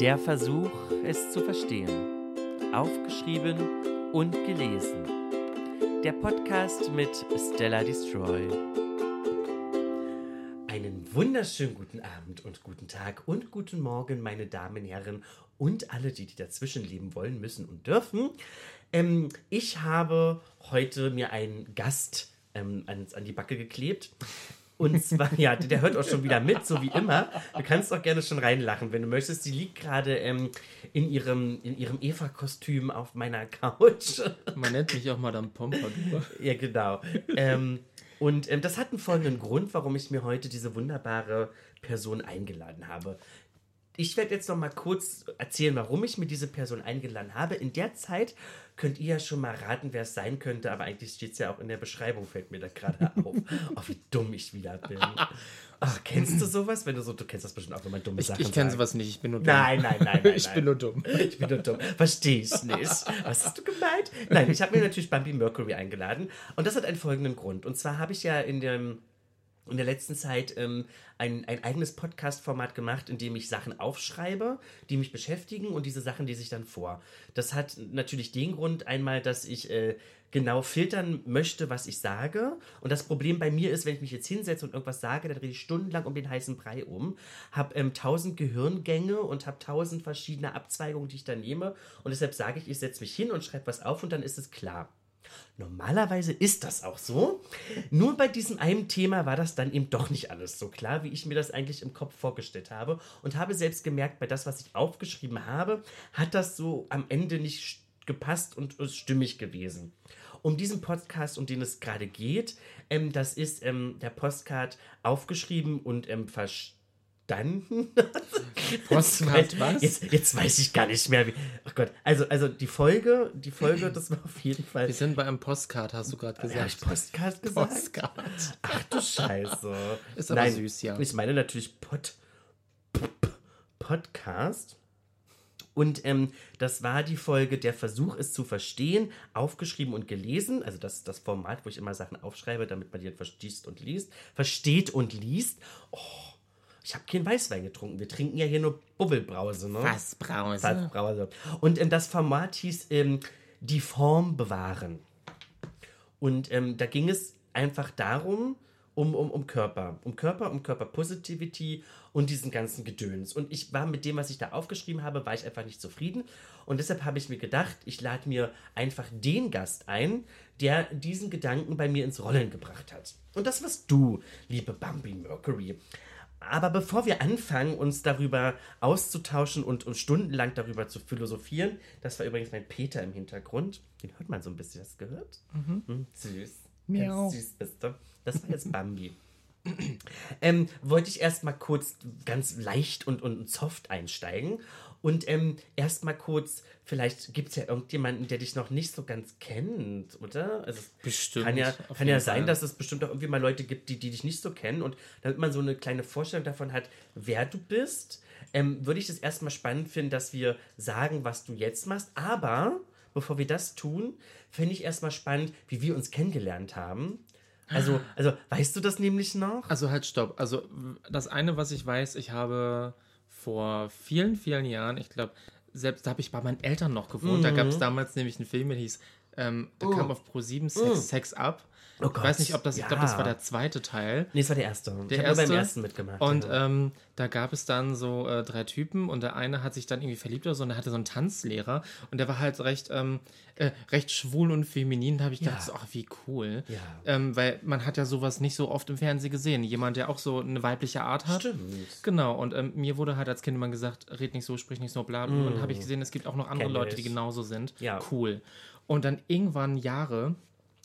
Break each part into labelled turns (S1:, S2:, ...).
S1: Der Versuch, es zu verstehen. Aufgeschrieben und gelesen. Der Podcast mit Stella Destroy. Einen wunderschönen guten Abend und guten Tag und guten Morgen, meine Damen, Herren und alle, die, die dazwischen leben wollen, müssen und dürfen. Ähm, ich habe heute mir einen Gast ähm, an, an die Backe geklebt. Und zwar, ja, der hört auch schon wieder mit, so wie immer. Du kannst auch gerne schon reinlachen, wenn du möchtest. Sie liegt gerade ähm, in ihrem, in ihrem Eva-Kostüm auf meiner Couch.
S2: Man nennt mich auch Madame Pompadour.
S1: ja, genau. Ähm, und ähm, das hat einen folgenden Grund, warum ich mir heute diese wunderbare Person eingeladen habe. Ich werde jetzt noch mal kurz erzählen, warum ich mir diese Person eingeladen habe. In der Zeit könnt ihr ja schon mal raten, wer es sein könnte, aber eigentlich steht es ja auch in der Beschreibung, fällt mir da gerade auf. oh, wie dumm ich wieder bin. Ach, kennst du sowas? Wenn du so, du kennst das bestimmt auch, wenn man dumme
S2: Ich,
S1: Sachen
S2: ich kenne sowas nicht, ich bin nur dumm.
S1: Nein, nein, nein, nein.
S2: ich
S1: nein.
S2: bin nur dumm.
S1: Ich bin nur dumm. Verstehe ich nicht. Was hast du gemeint? Nein, ich habe mir natürlich Bambi Mercury eingeladen. Und das hat einen folgenden Grund. Und zwar habe ich ja in dem in der letzten Zeit ähm, ein, ein eigenes Podcast-Format gemacht, in dem ich Sachen aufschreibe, die mich beschäftigen und diese Sachen lese ich dann vor. Das hat natürlich den Grund einmal, dass ich äh, genau filtern möchte, was ich sage. Und das Problem bei mir ist, wenn ich mich jetzt hinsetze und irgendwas sage, dann drehe ich stundenlang um den heißen Brei um, habe ähm, tausend Gehirngänge und habe tausend verschiedene Abzweigungen, die ich da nehme. Und deshalb sage ich, ich setze mich hin und schreibe was auf und dann ist es klar. Normalerweise ist das auch so. Nur bei diesem einen Thema war das dann eben doch nicht alles so klar, wie ich mir das eigentlich im Kopf vorgestellt habe. Und habe selbst gemerkt, bei das, was ich aufgeschrieben habe, hat das so am Ende nicht st- gepasst und ist stimmig gewesen. Um diesen Podcast, um den es gerade geht, ähm, das ist ähm, der Postcard aufgeschrieben und ähm, verstanden.
S2: Postcard was?
S1: Jetzt, jetzt weiß ich gar nicht mehr, wie. Oh Gott. Also, also die Folge, die Folge, das war auf jeden Fall.
S2: Wir sind bei einem Postcard, hast du gerade
S1: Habe ich
S2: gesagt.
S1: Postcard gesagt?
S2: Postcard.
S1: Ach du Scheiße.
S2: Ist aber süß, ja.
S1: Ich meine natürlich Pod, Podcast. Und ähm, das war die Folge Der Versuch, es zu verstehen, aufgeschrieben und gelesen. Also das, das Format, wo ich immer Sachen aufschreibe, damit man die verstehst und liest. Versteht und liest. Oh, ich habe keinen Weißwein getrunken. Wir trinken ja hier nur Bubbelbrause, ne?
S2: Fassbrause.
S1: Fassbrause. Und ähm, das Format hieß ähm, Die Form bewahren. Und ähm, da ging es einfach darum, um, um, um Körper. Um Körper, um Körperpositivity und diesen ganzen Gedöns. Und ich war mit dem, was ich da aufgeschrieben habe, war ich einfach nicht zufrieden. Und deshalb habe ich mir gedacht, ich lade mir einfach den Gast ein, der diesen Gedanken bei mir ins Rollen gebracht hat. Und das warst du, liebe Bambi Mercury. Aber bevor wir anfangen, uns darüber auszutauschen und, und stundenlang darüber zu philosophieren, das war übrigens mein Peter im Hintergrund. Den hört man so ein bisschen. Du gehört? Mhm. Süß.
S2: Miau.
S1: Ganz süß bist du. Das war jetzt Bambi. ähm, wollte ich erstmal kurz ganz leicht und, und soft einsteigen. Und ähm, erstmal kurz, vielleicht gibt es ja irgendjemanden, der dich noch nicht so ganz kennt, oder? Also, es
S2: Bestimmt,
S1: Kann ja, kann ja sein,
S2: Fall.
S1: dass es bestimmt auch irgendwie mal Leute gibt, die, die dich nicht so kennen. Und damit man so eine kleine Vorstellung davon hat, wer du bist, ähm, würde ich es erstmal spannend finden, dass wir sagen, was du jetzt machst. Aber bevor wir das tun, fände ich erstmal spannend, wie wir uns kennengelernt haben. Also, also weißt du das nämlich noch?
S2: Also halt stopp. Also das eine, was ich weiß, ich habe vor vielen, vielen Jahren, ich glaube, selbst da habe ich bei meinen Eltern noch gewohnt. Da gab
S1: Mhm.
S2: es damals nämlich einen Film, der hieß, ähm, der kam auf Pro 7 Sex, Sex Up.
S1: Oh
S2: ich weiß nicht, ob das, ich glaube, das
S1: ja.
S2: war der zweite Teil.
S1: Nee, es war der erste.
S2: Der
S1: ich habe nur beim
S2: erste.
S1: ersten mitgemacht.
S2: Und
S1: ja.
S2: ähm, da gab es dann so äh, drei Typen und der eine hat sich dann irgendwie verliebt oder so und der hatte so einen Tanzlehrer und der war halt recht, ähm, äh, recht schwul und feminin. Da habe ich gedacht,
S1: Ja.
S2: so, ach, wie cool.
S1: Ja.
S2: Ähm, weil man hat ja sowas nicht so oft im Fernsehen gesehen. Jemand, der auch so eine weibliche Art hat.
S1: Stimmt.
S2: Genau, und ähm, mir wurde halt als Kind immer gesagt, red nicht so, sprich nicht so, bla. bla. Und habe ich gesehen, es gibt auch noch andere
S1: Kenn
S2: Leute, die
S1: ich.
S2: genauso sind.
S1: Ja.
S2: Cool. Und dann irgendwann Jahre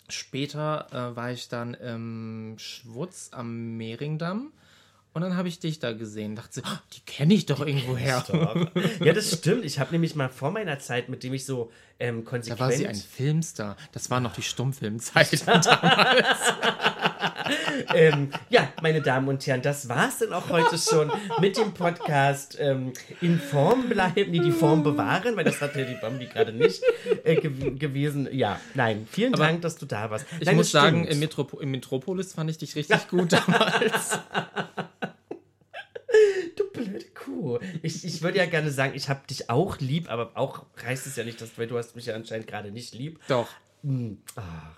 S2: später äh, war ich dann im Schwutz am Mehringdamm. Und dann habe ich dich da gesehen. Dachte, so, "Ah, die kenne ich doch irgendwo her.
S1: Doch. Ja, das stimmt. Ich habe nämlich mal vor meiner Zeit, mit dem ich so ähm,
S2: Da
S1: konsequent.
S2: war sie ein Filmstar. Das war noch die Stummfilmzeit.
S1: ähm, ja, meine Damen und Herren, das war's dann auch heute schon mit dem Podcast ähm, in Form bleiben, nee, die Form bewahren, weil das hat ja die Bambi gerade nicht äh, gew gewesen. Ja, nein, vielen
S2: Aber
S1: Dank, dass du da warst.
S2: Ich
S1: nein,
S2: muss sagen, im, Metropo im Metropolis fand ich dich richtig gut damals.
S1: du blöd blöde Kuh. Ich, ich würde ja gerne sagen, ich habe dich auch lieb, aber auch heißt es ja nicht, dass weil du hast mich ja anscheinend gerade nicht lieb.
S2: Doch.
S1: Hm, ah.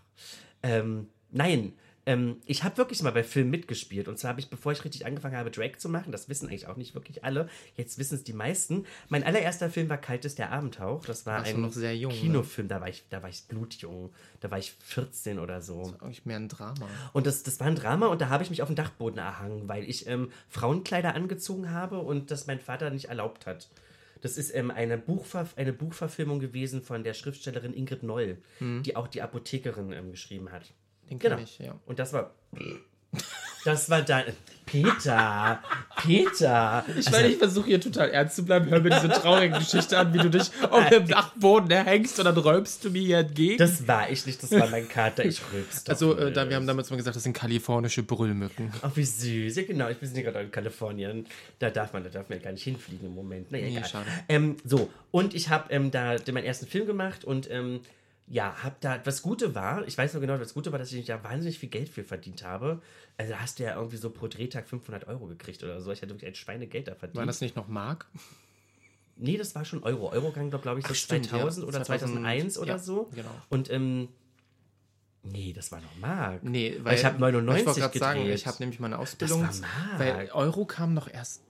S1: Ähm, nein, ähm, ich habe wirklich mal bei Filmen mitgespielt. Und zwar habe ich, bevor ich richtig angefangen habe, Drag zu machen, das wissen eigentlich auch nicht wirklich alle, jetzt wissen es die meisten. Mein allererster Film war Kaltes der Abendhauch. Das war
S2: du
S1: ein
S2: noch sehr jung, ne?
S1: Kinofilm. Da, war ich, da war ich blutjung. Da war ich 14 oder so.
S2: Eigentlich mehr ein Drama.
S1: Und das, das war ein Drama und da habe ich mich auf den Dachboden erhangen, weil ich ähm, Frauenkleider angezogen habe und das mein Vater nicht erlaubt hat. Das ist ähm, eine, Buchver eine Buchverfilmung gewesen von der Schriftstellerin Ingrid Noll, die auch die Apothekerin ähm, geschrieben hat.
S2: Den
S1: Genau.
S2: ich, ja.
S1: Und das war. Das war dein. Peter! Peter!
S2: Ich meine, ich versuche hier total ernst zu bleiben. Hör mir diese traurige Geschichte an, wie du dich auf dem Dachboden erhängst und dann räumst du mir hier entgegen.
S1: Das war ich nicht, das war mein Kater. Ich rülpst. doch
S2: also, äh, da, wir haben damals mal gesagt, das sind kalifornische Brüllmücken.
S1: Ach, wie süß. Ja, genau. Ich bin hier gerade in Kalifornien. Da darf man, da darf man ja gar nicht hinfliegen im Moment. Naja,
S2: Nee,
S1: egal.
S2: schade.
S1: Ähm, so, und ich habe ähm, da den- meinen ersten Film gemacht und ähm, ja, hab da, das Gute war, ich weiß noch genau, das Gute war, dass ich da wahnsinnig viel Geld für verdient habe. Also da hast du ja irgendwie so pro Drehtag 500 Euro gekriegt oder so. Ich hatte wirklich ein Schweinegeld da verdient.
S2: War das nicht noch Mark?
S1: Nee, das war schon Euro. Euro ging, glaube ich, so
S2: Ach, stimmt,
S1: 2000
S2: ja.
S1: oder
S2: 2000,
S1: 2001 oder
S2: ja,
S1: so.
S2: genau.
S1: Und, ähm, nee, das war noch Mark.
S2: Nee,
S1: weil ich habe 99
S2: Ich
S1: gedreht.
S2: sagen, ich habe nämlich meine Ausbildung.
S1: Das war Mark.
S2: Weil Euro kam noch erst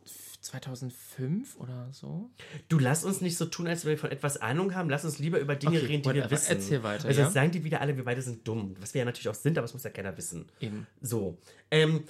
S2: 2005 oder so.
S1: Du lass uns nicht so tun, als wenn wir von etwas Ahnung haben. Lass uns lieber über Dinge
S2: Okay,
S1: reden, die wir wissen.
S2: Erzähl weiter,
S1: Weil
S2: ja?
S1: sagen die wieder alle, wir beide sind dumm. Was wir ja natürlich auch sind, aber das muss ja keiner wissen.
S2: Eben.
S1: So. Ähm,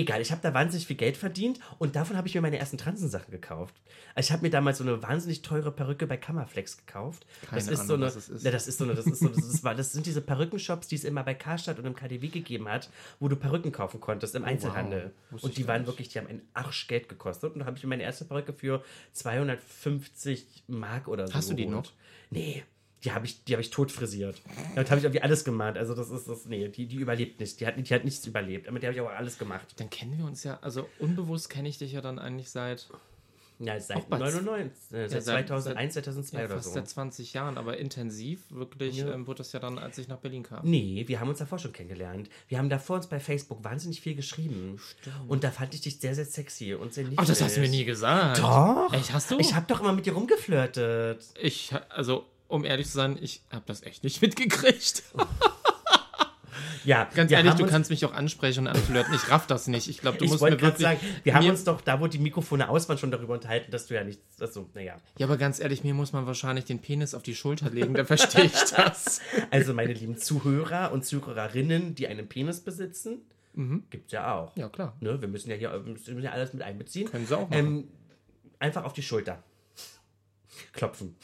S1: egal, ich habe da wahnsinnig viel Geld verdient und davon habe ich mir meine ersten Transensachen gekauft. Also ich habe mir damals so eine wahnsinnig teure Perücke bei Kammerflex gekauft. das
S2: Keine
S1: ist so
S2: Ahnung,
S1: eine,
S2: was es ist.
S1: Ja, das ist so eine, das ist so, das, ist, das sind diese Perückenshops, die es immer bei Karstadt und im KDW gegeben hat, wo du Perücken kaufen konntest im Einzelhandel.
S2: Oh, Wusste
S1: und
S2: ich
S1: die waren
S2: nicht.
S1: wirklich, die haben ein Arschgeld gekostet. Und da habe ich mir meine erste Perücke für 250 Mark oder so
S2: Hast du die noch?
S1: Nee. Die habe ich, die hab ich tot frisiert. Damit habe ich irgendwie alles gemacht. Also das ist das, nee, die, die überlebt nicht. Die hat, die hat nichts überlebt. Aber die habe ich auch alles gemacht.
S2: Dann kennen wir uns ja, also unbewusst kenne ich dich ja dann eigentlich seit
S1: Ja, seit
S2: Auch bei-
S1: 99, äh, seit
S2: Ja, seit-
S1: 2001, 2002
S2: ja,
S1: oder
S2: fast
S1: so.
S2: seit 20 Jahren, aber intensiv wirklich
S1: Ja.
S2: ähm, wurde das ja dann, als ich nach Berlin kam.
S1: Nee, wir haben uns davor schon kennengelernt. Wir haben davor uns bei Facebook wahnsinnig viel geschrieben. Und da fand ich dich sehr, sehr sexy und sehr
S2: Ach, das hast du mir nie gesagt.
S1: Doch.
S2: Echt, hast du?
S1: Ich habe doch immer mit dir rumgeflirtet.
S2: Ich, also, um ehrlich zu sein, ich habe das echt nicht mitgekriegt.
S1: Ja,
S2: Ganz ehrlich, du kannst mich auch ansprechen und anflirten. Ich raff das nicht. Ich glaube, du
S1: Ich
S2: musst mir wirklich.
S1: sagen, wir haben uns doch, da wo die Mikrofone aus waren, schon darüber unterhalten, dass du ja nichts, also, naja.
S2: Ja, aber ganz ehrlich, mir muss man wahrscheinlich den Penis auf die Schulter legen, dann verstehe ich das.
S1: Also meine lieben Zuhörer und Zuhörerinnen, die einen Penis besitzen, gibt's ja auch.
S2: Ja, klar.
S1: Ne? Wir müssen ja hier wir müssen ja alles mit einbeziehen.
S2: Können sie auch machen.
S1: Ähm, einfach auf die Schulter. Klopfen.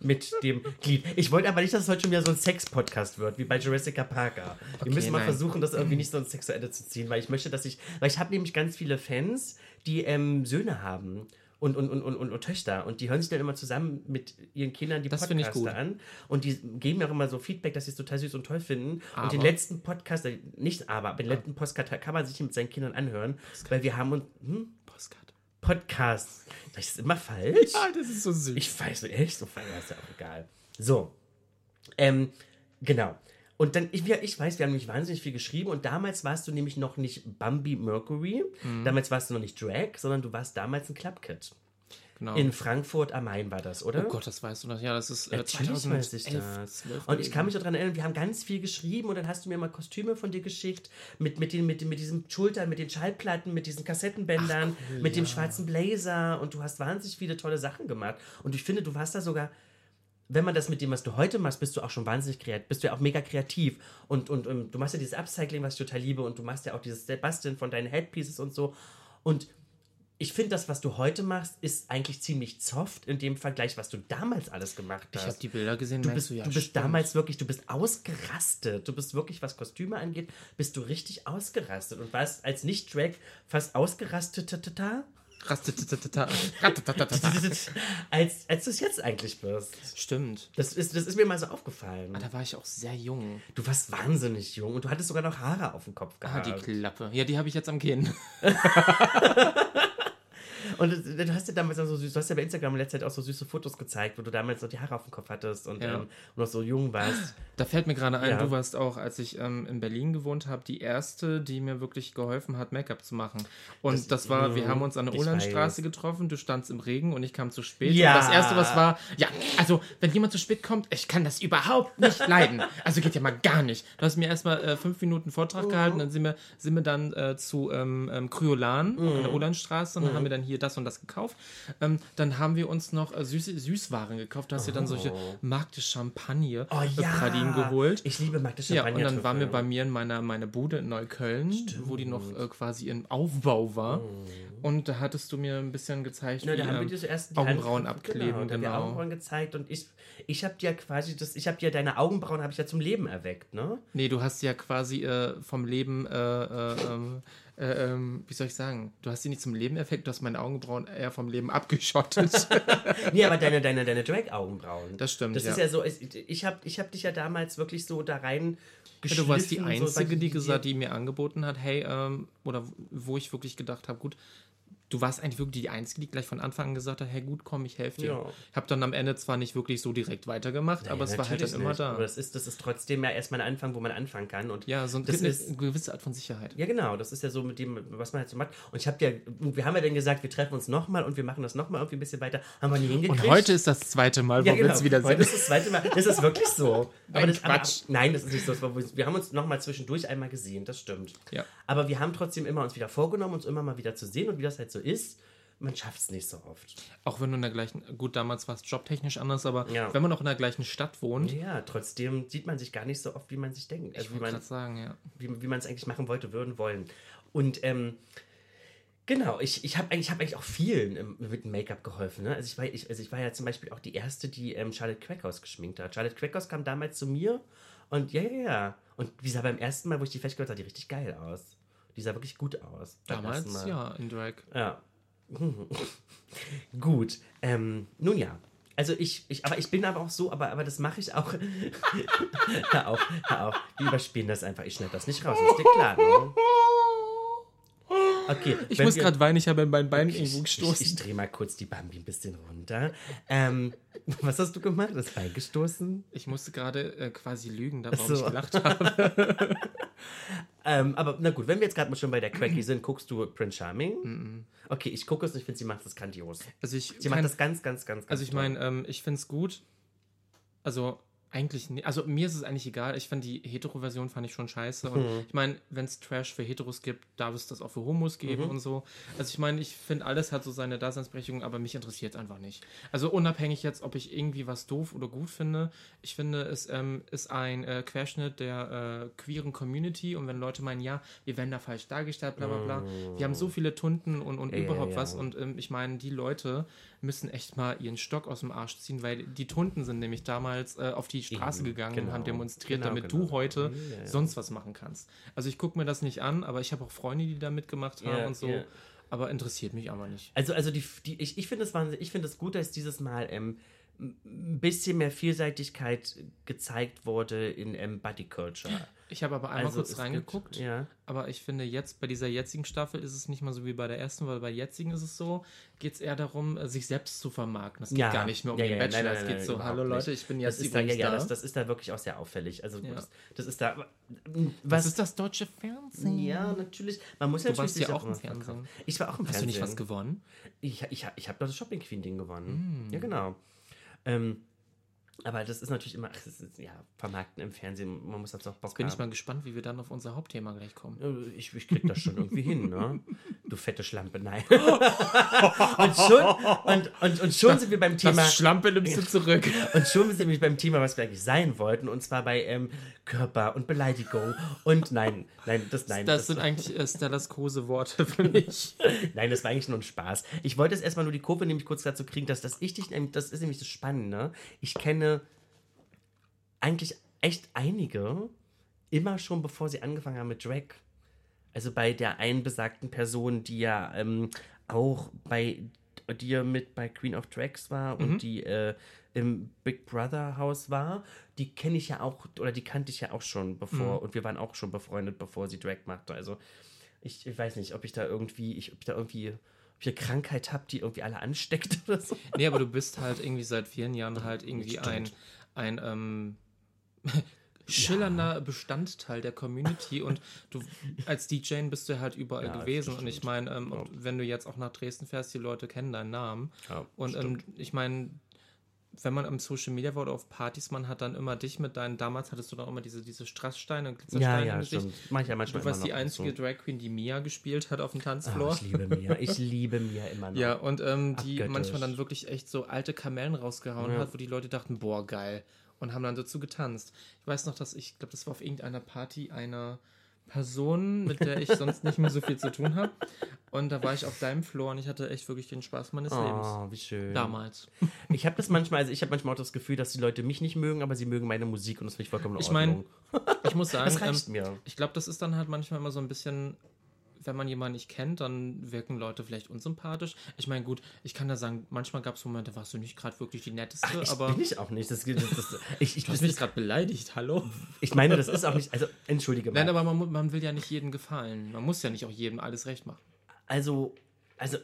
S1: Mit dem Glied. Ich wollte aber nicht, dass es heute schon wieder so ein Sex-Podcast wird, wie bei Jurassic Parker. Wir
S2: Okay,
S1: müssen mal
S2: nein.
S1: versuchen, das irgendwie nicht so ins Sexuelle zu ziehen, weil ich möchte, dass ich, weil ich habe nämlich ganz viele Fans, die ähm, Söhne haben. Und, und, und, und, und, und Töchter. Und die hören sich dann immer zusammen mit ihren Kindern die
S2: Das
S1: Podcaster
S2: gut.
S1: an. Und die geben mir auch immer so Feedback, dass sie es total süß und toll finden. und
S2: Aber-
S1: den letzten Podcast, äh, nicht aber, aber den letzten Podcast kann man sich mit seinen Kindern anhören, weil wir haben uns, hm?
S2: Postkarte.
S1: Podcast. Das immer falsch?
S2: Ah, das ist so süß.
S1: Ich weiß nicht, echt so falsch, ist ja auch egal. So. Ähm, genau. Und dann, ich, ich weiß, wir haben nämlich wahnsinnig viel geschrieben und damals warst du nämlich noch nicht Bambi Mercury,
S2: Mhm.
S1: damals warst du noch nicht Drag, sondern du warst damals ein Clubkid.
S2: Genau.
S1: In Frankfurt am Main war das, oder?
S2: oh Gott, das weißt du noch. Ja, das ist äh,
S1: Natürlich weiß
S2: 2011,
S1: ich das.
S2: 12
S1: Und ich kann mich daran erinnern, wir haben ganz viel geschrieben und dann hast du mir mal Kostüme von dir geschickt mit, mit, den, mit, mit diesen Schultern, mit den Schallplatten, mit diesen Kassettenbändern, mit dem schwarzen Blazer und du hast wahnsinnig viele tolle Sachen gemacht. Und ich finde, du warst da sogar, wenn man das mit dem, was du heute machst, bist du auch schon wahnsinnig kreativ, bist du ja auch mega kreativ. Und, und, und du machst ja dieses Upcycling, was ich total liebe und du machst ja auch dieses Basteln von deinen Headpieces und so. Und ich finde, das, was du heute machst, ist eigentlich ziemlich soft in dem Vergleich, was du damals alles gemacht hast.
S2: Ich habe die Bilder gesehen,
S1: Du bist,
S2: du ja.
S1: du bist
S2: stimmt.
S1: damals wirklich, du bist ausgerastet. Du bist wirklich, was Kostüme angeht, bist du richtig ausgerastet und warst als Nicht-Drag fast ausgerastet, als, als du es jetzt eigentlich bist.
S2: Stimmt.
S1: Das ist, das ist mir mal so aufgefallen.
S2: Da war ich auch sehr jung.
S1: Du warst wahnsinnig jung und du hattest sogar noch Haare auf dem Kopf
S2: Ah,
S1: gehabt.
S2: die Klappe. Ja, die habe ich jetzt am Kinn.
S1: Und du hast ja damals auch so süß, du hast ja bei Instagram in letzter Zeit auch so süße Fotos gezeigt, wo du damals noch die Haare auf dem Kopf hattest und,
S2: Ja.
S1: ähm, und noch so jung warst.
S2: Da fällt mir gerade ein,
S1: Ja.
S2: du warst auch, als ich ähm, in Berlin gewohnt habe, die erste, die mir wirklich geholfen hat, Make-up zu machen. Und das,
S1: Das-
S2: war, wir
S1: Mhm,
S2: haben uns an der
S1: weiß.
S2: getroffen, du standst im Regen und ich kam zu spät.
S1: Ja.
S2: Und das erste, was war, ja, also, wenn jemand zu spät kommt, ich kann das überhaupt nicht leiden. Also geht ja mal gar nicht. Du hast mir erstmal äh, fünf Minuten Vortrag
S1: Mhm.
S2: gehalten, dann sind wir, sind wir dann äh, zu ähm, ähm, Kryolan
S1: Mhm.
S2: an der Ulandstraße und dann haben wir dann hier das und das gekauft. Ähm, dann haben wir uns noch äh, süße Süßwaren gekauft. Du hast dir dann solche Markte Champagner
S1: Oh
S2: äh,
S1: ja.
S2: Pralinen geholt.
S1: Ich liebe Magde
S2: Ja,
S1: Champagner.
S2: und dann waren wir bei mir in meiner meine Bude in Neukölln, wo die noch äh, quasi im Aufbau war. Und da hattest du mir ein bisschen gezeigt,
S1: Ja,
S2: wie
S1: da haben wir
S2: ähm,
S1: dir zuerst die
S2: Augenbrauen
S1: Hand-
S2: abkleben,
S1: Genau, da haben
S2: genau.
S1: Augenbrauen gezeigt und ich, ich habe dir quasi das, ich habe dir deine Augenbrauen habe ich ja zum Leben erweckt, ne?
S2: Nee, du hast ja quasi äh, vom Leben, äh, äh, ähm, äh, ähm, wie soll ich sagen, du hast sie nicht zum Leben erweckt, du hast meine Augenbrauen eher vom Leben abgeschottet.
S1: Nee, aber deine, deine, deine Drag-Augenbrauen.
S2: Das stimmt,
S1: Das
S2: ja.
S1: ist ja so, ich, ich habe ich hab dich ja damals wirklich so da rein
S2: Ja, du warst die
S1: geschliffen, so,
S2: Einzige,
S1: weil
S2: die gesagt, die mir angeboten hat, hey, ähm, oder wo ich wirklich gedacht habe, gut, du warst eigentlich wirklich die Einzige, die gleich von Anfang an gesagt hat, hey, gut, komm, ich helfe dir.
S1: Ja.
S2: Ich habe dann am Ende zwar nicht wirklich so direkt weitergemacht, aber
S1: Ja,
S2: es war halt dann immer da.
S1: Aber das ist, das ist trotzdem ja erstmal ein Anfang, wo man anfangen kann. Und
S2: ja, so ein,
S1: das
S2: eine
S1: ist,
S2: gewisse Art von Sicherheit.
S1: Ja, genau, das ist ja so mit dem, was man halt so macht. Und ich habe dir, wir haben ja dann gesagt, wir treffen uns nochmal und wir machen das nochmal irgendwie ein bisschen weiter. Haben wir nie hingekriegt.
S2: Und heute ist das zweite Mal, wo
S1: ja,
S2: wir
S1: genau.
S2: uns wieder
S1: Heute
S2: sehen.
S1: ist das zweite Mal. Das ist wirklich so.
S2: Nein,
S1: das,
S2: Quatsch.
S1: Aber, nein, das ist nicht so. Das Wir haben uns nochmal zwischendurch einmal gesehen, das stimmt.
S2: Ja.
S1: Aber wir haben trotzdem immer uns wieder vorgenommen, uns immer mal wieder zu sehen und wie das halt so ist, man schafft es nicht so oft.
S2: Auch wenn du in der gleichen, gut, damals war es jobtechnisch anders, aber
S1: Ja.
S2: wenn man auch in der gleichen Stadt wohnt,
S1: Ja, trotzdem sieht man sich gar nicht so oft, wie man sich denkt.
S2: ich
S1: Also wie man
S2: gerade sagen, ja.
S1: wie, wie man es eigentlich machen wollte, würden, wollen. Und ähm, genau, ich, ich habe eigentlich, hab eigentlich auch vielen ähm, mit dem Make-up geholfen. Ne? Also, ich war, ich, also ich war ja zum Beispiel auch die Erste, die ähm, Charlotte Crackhouse geschminkt hat. Charlotte Crackhouse kam damals zu mir und ja, ja, ja. Und die sah beim ersten Mal, wo ich die festgestellt habe, sah die richtig geil aus. Die sah wirklich gut aus.
S2: Damals,
S1: Mal.
S2: ja, in Drag.
S1: Ja. Gut. Ähm, nun ja. Also ich, ich, aber ich bin aber auch so, aber, aber das mache ich auch. hör auf, hör auf. Wir überspielen das einfach. Ich schneide das nicht raus. Ist dir klar, ne? Okay.
S2: Ich muss gerade weinen, ich habe mein Bein irgendwo
S1: ich, ich,
S2: gestoßen.
S1: ich drehe mal kurz die Bambi ein bisschen runter. Ähm, was hast du gemacht? Das Bein gestoßen?
S2: Ich musste gerade äh, quasi lügen, da warum
S1: so.
S2: ich gelacht habe.
S1: Ähm, aber na gut, wenn wir jetzt gerade mal schon bei der Cracky sind, guckst du Prince Charming? Okay, ich gucke es und ich finde, sie macht das grandios.
S2: Also ich,
S1: Sie
S2: kein-
S1: macht das ganz, ganz, ganz, ganz
S2: also ich meine, ähm, ich finde es gut. Also eigentlich nicht. Also mir ist es eigentlich egal. Ich fand die Hetero-Version fand ich schon scheiße. Und
S1: Mhm.
S2: ich meine, wenn es Trash für Heteros gibt, darf es das auch für Homos geben
S1: Mhm.
S2: und so. Also ich meine, ich finde, alles hat so seine Daseinsberechtigung, aber mich interessiert es einfach nicht. Also unabhängig jetzt, ob ich irgendwie was doof oder gut finde. Ich finde, es ähm, ist ein äh, Querschnitt der äh, queeren Community und wenn Leute meinen, ja, wir werden da falsch dargestellt, bla bla bla. Wir haben so viele Tunden und, und
S1: ja,
S2: überhaupt
S1: ja.
S2: was und ähm, ich meine, die Leute müssen echt mal ihren Stock aus dem Arsch ziehen, weil die Tunden sind nämlich damals äh, auf die Straße
S1: Eben,
S2: gegangen und
S1: genau.
S2: haben demonstriert,
S1: Genau,
S2: damit
S1: genau.
S2: du heute
S1: Ja, ja.
S2: sonst was machen kannst. Also ich gucke mir das nicht an, aber ich habe auch Freunde, die da mitgemacht haben
S1: Ja,
S2: und so. Aber interessiert mich aber nicht.
S1: Also, also die, die, ich, ich finde es wahnsinnig, ich finde es gut, dass dieses Mal ähm, ein bisschen mehr Vielseitigkeit gezeigt wurde in ähm, Body Culture.
S2: Ich habe aber einmal
S1: Also
S2: kurz
S1: es
S2: reingeguckt,
S1: Gibt, ja.
S2: aber ich finde jetzt bei dieser jetzigen Staffel ist es nicht mal so wie bei der ersten, weil bei der jetzigen ist es so, geht es eher darum, äh, sich selbst zu vermarkten. Es geht
S1: Ja.
S2: gar nicht mehr um
S1: Ja,
S2: den
S1: ja,
S2: Bachelor,
S1: nein,
S2: es
S1: nein,
S2: geht
S1: nein,
S2: so, hallo. Leute, ich bin
S1: Das
S2: jetzt
S1: ist, da, ja, ja, das, das ist da wirklich auch sehr auffällig. Also
S2: Ja.
S1: das, das ist da.
S2: Was
S1: Was
S2: ist das deutsche Fernsehen?
S1: Ja, natürlich. Man muss ja
S2: Du warst
S1: natürlich
S2: ja
S1: sich
S2: auch im Fernsehen.
S1: verkaufen. Ich war auch im
S2: Hast du
S1: Fernsehen.
S2: nicht was gewonnen?
S1: Ich, ich, ich habe das Shopping Queen Ding gewonnen.
S2: Hm.
S1: Ja, genau. Ähm, aber das ist natürlich immer, ach, das ist, ja, vermarkten im Fernsehen, man muss dazu auch Bock
S2: Bin
S1: haben.
S2: ich mal gespannt, wie wir dann auf unser Hauptthema gleich kommen.
S1: Äh, Ich, ich krieg das schon irgendwie hin, ne? Du fette Schlampe, nein. und schon, und, und, und schon sind wir beim Thema.
S2: Das Schlampe nimmst du zurück.
S1: Und schon sind wir nämlich beim Thema, was wir eigentlich sein wollten, und zwar bei ähm, Körper und Beleidigung. Und nein, nein, das nein.
S2: Das sind eigentlich äh, Stellas Kose-Worte für mich.
S1: Nein, das war eigentlich nur ein Spaß. Ich wollte jetzt erstmal nur die Kurve nämlich kurz dazu kriegen, dass, dass ich dich, das ist nämlich das Spannende. Ich kenne eigentlich echt einige, immer schon bevor sie angefangen haben mit Drag. Also bei der einen besagten Person, die ja ähm, auch bei dir mit bei Queen of Drags war und die äh, im Big Brother Haus war, die kenne ich ja auch, oder die kannte ich ja auch schon bevor und wir waren auch schon befreundet, bevor sie Drag machte. Also ich, ich weiß nicht, ob ich da irgendwie, ich, ob ich da irgendwie ob ich eine Krankheit habe, die irgendwie alle ansteckt oder so.
S2: Nee, aber du bist halt irgendwie seit vielen Jahren halt irgendwie ein,
S1: Stimmt.
S2: ein ähm, schillernder Bestandteil der Community und du als DJ bist du halt überall
S1: Ja,
S2: gewesen und ich meine, ähm, ob- wenn du jetzt auch nach Dresden fährst, die Leute kennen deinen Namen.
S1: Ja,
S2: und ähm, ich meine, wenn man am Social Media war oder auf Partys, man hat dann immer dich mit deinen, damals hattest du dann auch immer diese, diese Strasssteine und
S1: Ja,
S2: Glittersteine
S1: ja,
S2: Gesicht.
S1: stimmt. Mach ich ja manchmal
S2: Du warst die einzige
S1: dazu.
S2: Drag Queen, die Mia gespielt hat auf dem Tanzfloor.
S1: ich liebe Mia. Ich liebe Mia immer noch.
S2: Ja, und ähm, die
S1: Abgöttisch.
S2: manchmal dann wirklich echt so alte Kamellen rausgehauen
S1: Ja.
S2: hat, wo die Leute dachten, boah, geil. Und haben dann dazu getanzt. Ich weiß noch, dass ich, glaube, das war auf irgendeiner Party einer Person, mit der ich sonst nicht mehr so viel zu tun habe. Und da war ich auf deinem Floor und ich hatte echt wirklich den Spaß meines Lebens.
S1: Oh, wie schön.
S2: Damals.
S1: Ich habe das manchmal, also ich habe manchmal auch das Gefühl, dass die Leute mich nicht mögen, aber sie mögen meine Musik und das finde ich vollkommen in
S2: Ich meine,
S1: Ordnung.
S2: ich muss sagen,
S1: das reicht
S2: ähm,
S1: mir.
S2: ich glaube, das ist dann halt manchmal immer so ein bisschen, wenn man jemanden nicht kennt, dann wirken Leute vielleicht unsympathisch. Ich meine, gut, ich kann da sagen, manchmal gab es Momente, warst du nicht gerade wirklich die netteste,
S1: Ich
S2: aber
S1: bin ich auch nicht. Das, das, das, ich, ich,
S2: du hast mich gerade beleidigt, hallo?
S1: ich meine, das ist auch nicht. Also, entschuldige mal.
S2: Nein, aber man, man will ja nicht jedem gefallen. Man muss ja nicht auch jedem alles recht machen.
S1: Also, also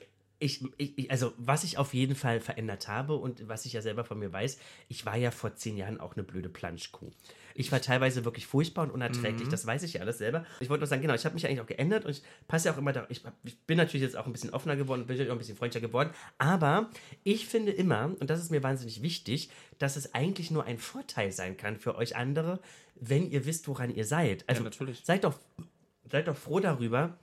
S1: ich, ich, also was ich auf jeden Fall verändert habe und was ich ja selber von mir weiß, ich war ja vor zehn Jahren auch eine blöde Planschkuh. Ich war teilweise wirklich furchtbar und unerträglich, das weiß ich ja alles selber. Ich wollte nur sagen, genau, ich habe mich eigentlich auch geändert und ich passe ja auch immer da, ich, ich bin natürlich jetzt auch ein bisschen offener geworden, bin natürlich auch ein bisschen freundlicher geworden, aber ich finde immer, und das ist mir wahnsinnig wichtig, dass es eigentlich nur ein Vorteil sein kann für euch andere, wenn ihr wisst, woran ihr seid. Also
S2: natürlich.
S1: seid doch, seid doch froh darüber,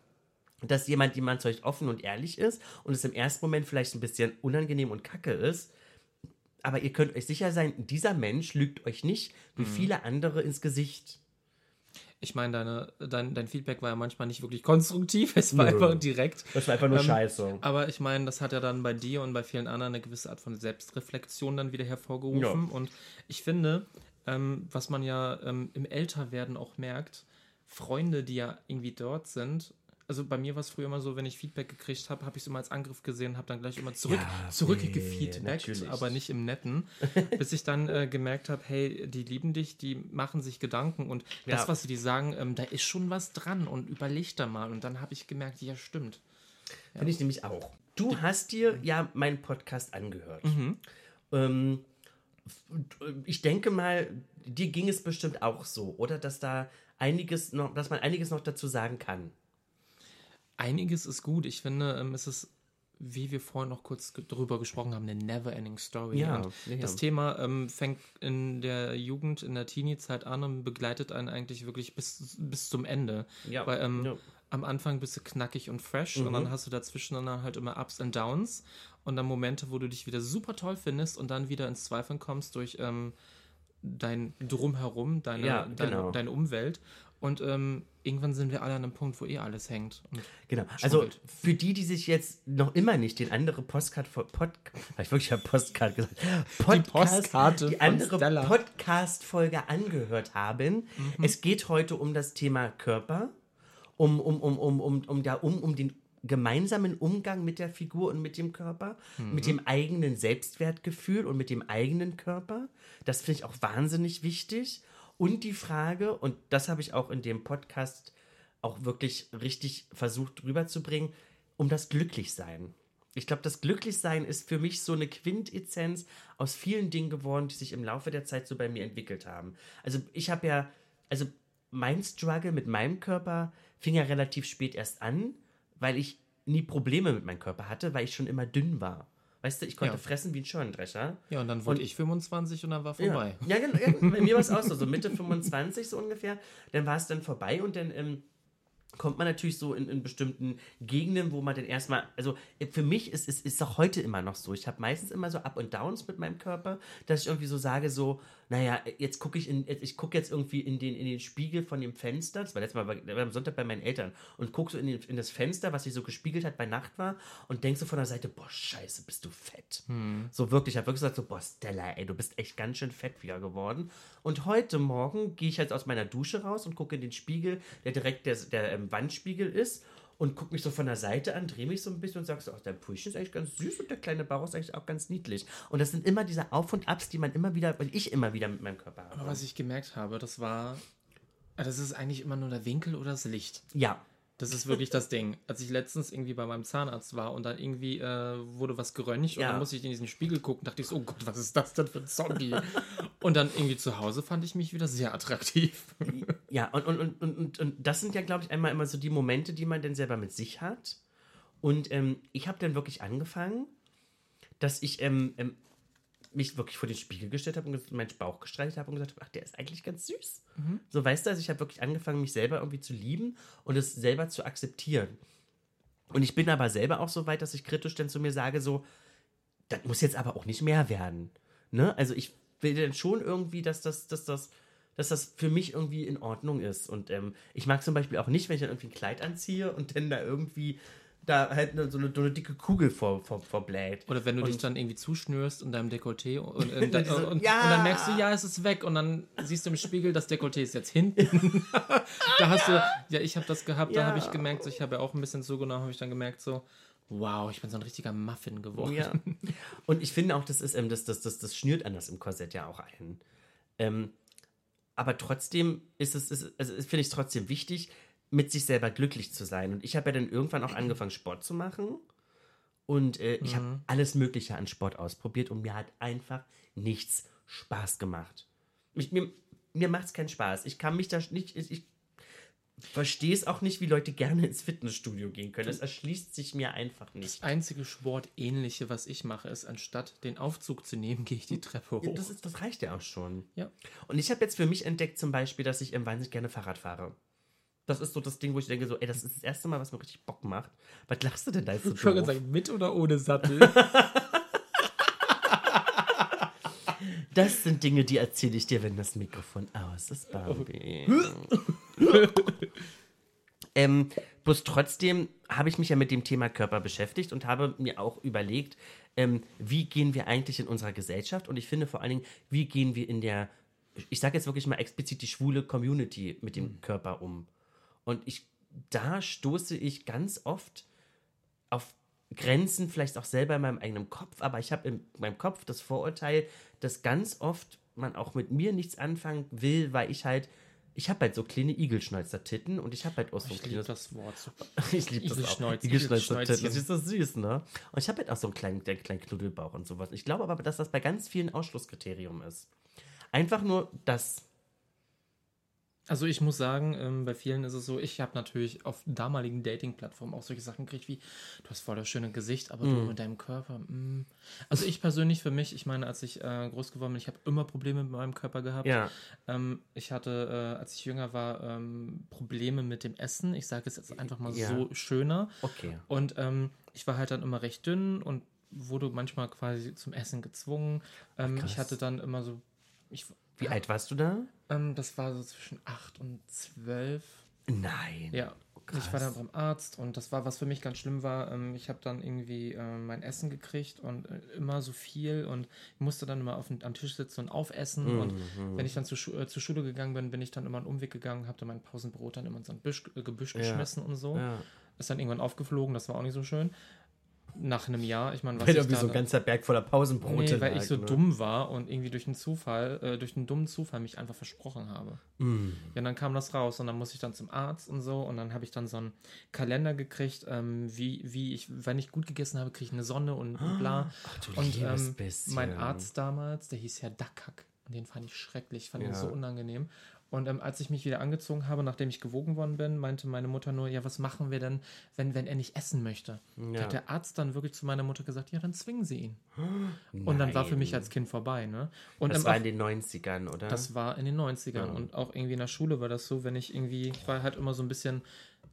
S1: dass jemand, jemand zu euch offen und ehrlich ist und es im ersten Moment vielleicht ein bisschen unangenehm und kacke ist. Aber ihr könnt euch sicher sein, dieser Mensch lügt euch nicht wie viele andere ins Gesicht.
S2: Ich meine, deine, dein, dein Feedback war ja manchmal nicht wirklich konstruktiv, es war
S1: Nö.
S2: einfach direkt.
S1: Das war einfach nur
S2: Ähm,
S1: scheiße.
S2: Aber ich meine, das hat ja dann bei dir und bei vielen anderen eine gewisse Art von Selbstreflexion dann wieder hervorgerufen. Und ich finde, ähm, was man ja ähm, im Älterwerden auch merkt, Freunde, die ja irgendwie dort sind, also bei mir war es früher immer so, wenn ich Feedback gekriegt habe, habe ich es immer als Angriff gesehen, habe dann gleich immer zurück,
S1: Ja,
S2: zurückgefeedbackt,
S1: nee,
S2: aber nicht im Netten, bis ich dann äh, gemerkt habe, hey, die lieben dich, die machen sich Gedanken und das,
S1: Ja.
S2: was sie dir sagen, ähm, da ist schon was dran und überleg da mal. Und dann habe ich gemerkt, ja, stimmt.
S1: Finde ich nämlich auch. Du hast dir ja meinen Podcast angehört.
S2: Mhm.
S1: Ähm, ich denke mal, dir ging es bestimmt auch so, oder? Dass da einiges noch, dass man einiges noch dazu sagen kann.
S2: Einiges ist gut. Ich finde, ähm, es ist, wie wir vorhin noch kurz drüber gesprochen haben, eine never-ending Story.
S1: Ja, ja.
S2: Das Thema ähm, fängt in der Jugend, in der Teenie-Zeit an und begleitet einen eigentlich wirklich bis, bis zum Ende.
S1: Ja,
S2: Weil ähm,
S1: ja.
S2: am Anfang bist du knackig und fresh und dann hast du dazwischen dann halt immer Ups und Downs und dann Momente, wo du dich wieder super toll findest und dann wieder ins Zweifeln kommst durch ähm, dein Drumherum, deine,
S1: Ja,
S2: deine,
S1: genau.
S2: deine Umwelt. Und ähm, irgendwann sind wir alle an einem Punkt, wo eh alles hängt. Und
S1: Genau. Also
S2: wild.
S1: für die, die sich jetzt noch immer nicht den andere Postcard Pod, habe ich wirklich Postcard gesagt. Podcast,
S2: Postkarte
S1: die
S2: von
S1: andere
S2: Stella.
S1: Podcast Folge angehört haben. Es geht heute um das Thema Körper, um um um um um um da um um den gemeinsamen Umgang mit der Figur und mit dem Körper, mit dem eigenen Selbstwertgefühl und mit dem eigenen Körper. Das finde ich auch wahnsinnig wichtig. Und die Frage, und das habe ich auch in dem Podcast auch wirklich richtig versucht rüberzubringen, um das Glücklichsein. Ich glaube, das Glücklichsein ist für mich so eine Quintessenz aus vielen Dingen geworden, die sich im Laufe der Zeit so bei mir entwickelt haben. Also ich habe ja, also mein Struggle mit meinem Körper fing ja relativ spät erst an, weil ich nie Probleme mit meinem Körper hatte, weil ich schon immer dünn war. Weißt du, ich konnte
S2: Ja.
S1: fressen wie ein Schorndrescher.
S2: ja, und dann wurde
S1: Und-
S2: ich 25 und dann war vorbei.
S1: Ja, ja, genau, ja bei mir war es auch so, so Mitte 25 so ungefähr. Dann war es dann vorbei und dann ähm, kommt man natürlich so in, in bestimmten Gegenden, wo man dann erstmal, also äh, für mich ist es ist, ist auch heute immer noch so. Ich habe meistens immer so Up und Downs mit meinem Körper, dass ich irgendwie so sage, so, naja, jetzt gucke ich in, ich gucke jetzt irgendwie in den, in den Spiegel von dem Fenster, das war letztes Mal bei, am Sonntag bei meinen Eltern, und gucke so in, den, in das Fenster, was sich so gespiegelt hat bei Nacht war, und denk so von der Seite, boah, scheiße, bist du fett. So wirklich, ich habe wirklich gesagt, so, boah, Stella, ey, du bist echt ganz schön fett wieder geworden. Und heute Morgen gehe ich jetzt aus meiner Dusche raus und gucke in den Spiegel, der direkt der, der ähm, Wandspiegel ist, und gucke mich so von der Seite an, drehe mich so ein bisschen und sage so, ach, dein Pulchen ist eigentlich ganz süß und der kleine Bauch ist eigentlich auch ganz niedlich. Und das sind immer diese Auf und Abs, die man immer wieder, weil ich immer wieder mit meinem Körper habe.
S2: Aber was ich gemerkt habe, das war, äh, das ist eigentlich immer nur der Winkel oder das Licht.
S1: Ja,
S2: Das ist wirklich das Ding. Als ich letztens irgendwie bei meinem Zahnarzt war und dann irgendwie äh, wurde was geröntgt und
S1: Ja.
S2: dann musste ich in diesen Spiegel gucken, dachte ich so, oh Gott, was ist das denn für ein Zombie? und dann irgendwie zu Hause fand ich mich wieder sehr attraktiv.
S1: Ja, und, und, und, und, und, das sind ja, glaube ich, einmal immer so die Momente, die man dann selber mit sich hat. Und ähm, ich habe dann wirklich angefangen, dass ich ähm, ähm, mich wirklich vor den Spiegel gestellt habe und meinen Bauch gestreichelt habe und gesagt habe, ach, der ist eigentlich ganz süß. So, weißt du, also ich habe wirklich angefangen, mich selber irgendwie zu lieben und es selber zu akzeptieren. Und ich bin aber selber auch so weit, dass ich kritisch dann zu mir sage, so, das muss jetzt aber auch nicht mehr werden. Ne? Also ich will dann schon irgendwie, dass das, dass das, dass das für mich irgendwie in Ordnung ist. Und ähm, ich mag zum Beispiel auch nicht, wenn ich dann irgendwie ein Kleid anziehe und dann da irgendwie da halt ne, so, eine, so eine dicke Kugel vor, vor, vorbläht.
S2: Oder wenn du dich
S1: Und-
S2: dann irgendwie zuschnürst in deinem Dekolleté und, und, und,
S1: Diese-
S2: und,
S1: ja.
S2: und dann merkst du, ja, es ist weg und dann siehst du im Spiegel, das Dekolleté ist jetzt hinten. da hast du, ja, ich habe das gehabt, da
S1: Ja.
S2: habe ich gemerkt, so, ich habe ja auch ein bisschen zugenommen, habe ich dann gemerkt, so, wow, ich bin so ein richtiger Muffin geworden.
S1: Ja. Und ich finde auch, das ist, ähm, das, das, das, das schnürt anders im Korsett ja auch ein. Ähm, aber trotzdem ist es, ist, also finde ich es trotzdem wichtig, mit sich selber glücklich zu sein. Und ich habe ja dann irgendwann auch angefangen, Sport zu machen. Und äh, ich habe alles Mögliche an Sport ausprobiert und mir hat einfach nichts Spaß gemacht. Ich, mir mir macht es keinen Spaß. Ich kann mich da nicht. Ich, ich verstehe es auch nicht, wie Leute gerne ins Fitnessstudio gehen können. Das erschließt sich mir einfach nicht.
S2: Das einzige Sportähnliche, was ich mache, ist, anstatt den Aufzug zu nehmen, gehe ich die Treppe hoch.
S1: Ja, das, ist, das reicht ja auch schon.
S2: Ja.
S1: Und ich habe jetzt für mich entdeckt zum Beispiel, dass ich ähm, wahnsinnig gerne Fahrrad fahre. Das ist so das Ding, wo ich denke so, ey, das ist das erste Mal, was mir richtig Bock macht. Was lachst du denn da jetzt so
S2: ich wollte gerade sagen, mit oder ohne Sattel?
S1: Das sind Dinge, die erzähle ich dir, wenn das Mikrofon aus ist, Barbie. ähm, bloß trotzdem habe ich mich ja mit dem Thema Körper beschäftigt und habe mir auch überlegt, ähm, wie gehen wir eigentlich in unserer Gesellschaft und ich finde vor allen Dingen, wie gehen wir in der, ich sage jetzt wirklich mal explizit die schwule Community mit dem Körper um. Und ich, da stoße ich ganz oft auf Grenzen, vielleicht auch selber in meinem eigenen Kopf, aber ich habe in meinem Kopf das Vorurteil, dass ganz oft man auch mit mir nichts anfangen will, weil ich halt, ich habe halt so kleine Igelschnäuzer-Titten und ich habe halt auch so ein
S2: Ich liebe
S1: kleines
S2: das Wort.
S1: ich liebe das auch.
S2: Igelschnäuz-
S1: Igelschnäuzer-Titten. Das ist so süß, ne? Und ich habe halt auch so einen kleinen, einen kleinen Knuddelbauch und sowas. Ich glaube aber, dass das bei ganz vielen Ausschlusskriterium ist. Einfach nur das.
S2: Also ich muss sagen, ähm, bei vielen ist es so, ich habe natürlich auf damaligen Dating-Plattformen auch solche Sachen gekriegt wie, du hast voll das schöne Gesicht, aber du mit deinem Körper, mm. Also ich persönlich für mich, ich meine, als ich äh, groß geworden bin, ich habe immer Probleme mit meinem Körper gehabt.
S1: Ja.
S2: Ähm, ich hatte, äh, als ich jünger war, ähm, Probleme mit dem Essen. Ich sage es jetzt einfach mal
S1: Ja.
S2: so schöner.
S1: Okay.
S2: Und ähm, ich war halt dann immer recht dünn und wurde manchmal quasi zum Essen gezwungen. Ähm, ich hatte dann immer so, ich,
S1: Wie alt warst du da?
S2: Ähm, das war so zwischen 8 und 12.
S1: Nein.
S2: Ja.
S1: krass.
S2: Ich war dann beim Arzt und das war, was für mich ganz schlimm war. Ähm, ich habe dann irgendwie ähm, mein Essen gekriegt und äh, immer so viel und musste dann immer auf am Tisch sitzen und aufessen. Und
S1: Mhm.
S2: wenn ich dann zur, Schu äh, zur Schule gegangen bin, bin ich dann immer einen Umweg gegangen, habe dann mein Pausenbrot dann immer in so ein Büsch, äh, Gebüsch geschmissen und so.
S1: Ja.
S2: Ist dann irgendwann aufgeflogen, das war auch nicht so schön. Nach einem Jahr, ich meine, was
S1: Weil
S2: ich
S1: da so ein ganzer Berg voller Pausenbrote
S2: Nee, weil
S1: lag,
S2: ich so
S1: ne?
S2: dumm war und irgendwie durch einen Zufall, äh, durch einen dummen Zufall mich einfach versprochen habe.
S1: Mm.
S2: Ja, und dann kam das raus und dann musste ich dann zum Arzt und so und dann habe ich dann so einen Kalender gekriegt, ähm, wie, wie ich, wenn ich gut gegessen habe, kriege ich eine Sonne und bla.
S1: Ach, du
S2: und ähm, mein Arzt damals, der hieß Herr Dackhack und den fand ich schrecklich, fand ihn
S1: Ja.
S2: so unangenehm. Und ähm, als ich mich wieder angezogen habe, nachdem ich gewogen worden bin, meinte meine Mutter nur, ja, was machen wir denn, wenn, wenn er nicht essen möchte? Da
S1: Ja.
S2: hat der Arzt dann wirklich zu meiner Mutter gesagt, ja, dann zwingen sie ihn. Und dann war für mich
S1: Nein.
S2: als Kind vorbei, ne? Und
S1: Das war in den 90ern, oder?
S2: das war in den 90ern. Und auch irgendwie in der Schule war das so, wenn ich irgendwie, ich war halt immer so ein bisschen,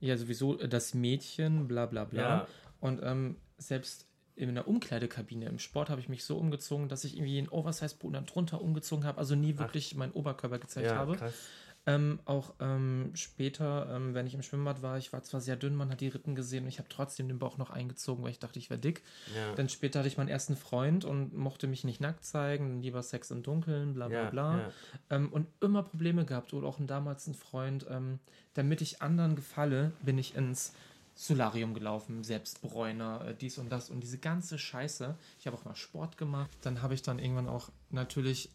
S2: ja, sowieso das Mädchen, bla bla bla.
S1: Ja.
S2: Und ähm, selbst in der Umkleidekabine im Sport habe ich mich so umgezogen, dass ich irgendwie einen Oversize-Pullover dann drunter umgezogen habe, also nie wirklich meinen Oberkörper gezeigt
S1: ja,
S2: habe.
S1: krass.
S2: Ähm, auch ähm, später, ähm, wenn ich im Schwimmbad war, ich war zwar sehr dünn, man hat die Rippen gesehen und ich habe trotzdem den Bauch noch eingezogen, weil ich dachte, ich wäre dick.
S1: Ja.
S2: Dann später hatte ich meinen ersten Freund und mochte mich nicht nackt zeigen, lieber Sex im Dunkeln, bla bla
S1: Ja,
S2: bla.
S1: ja.
S2: Ähm, und immer Probleme gehabt. Oder auch damals ein Freund, ähm, damit ich anderen gefalle, bin ich ins Solarium gelaufen, Selbstbräuner, äh, dies und das und diese ganze Scheiße. Ich habe auch mal Sport gemacht. Dann habe ich dann irgendwann auch natürlich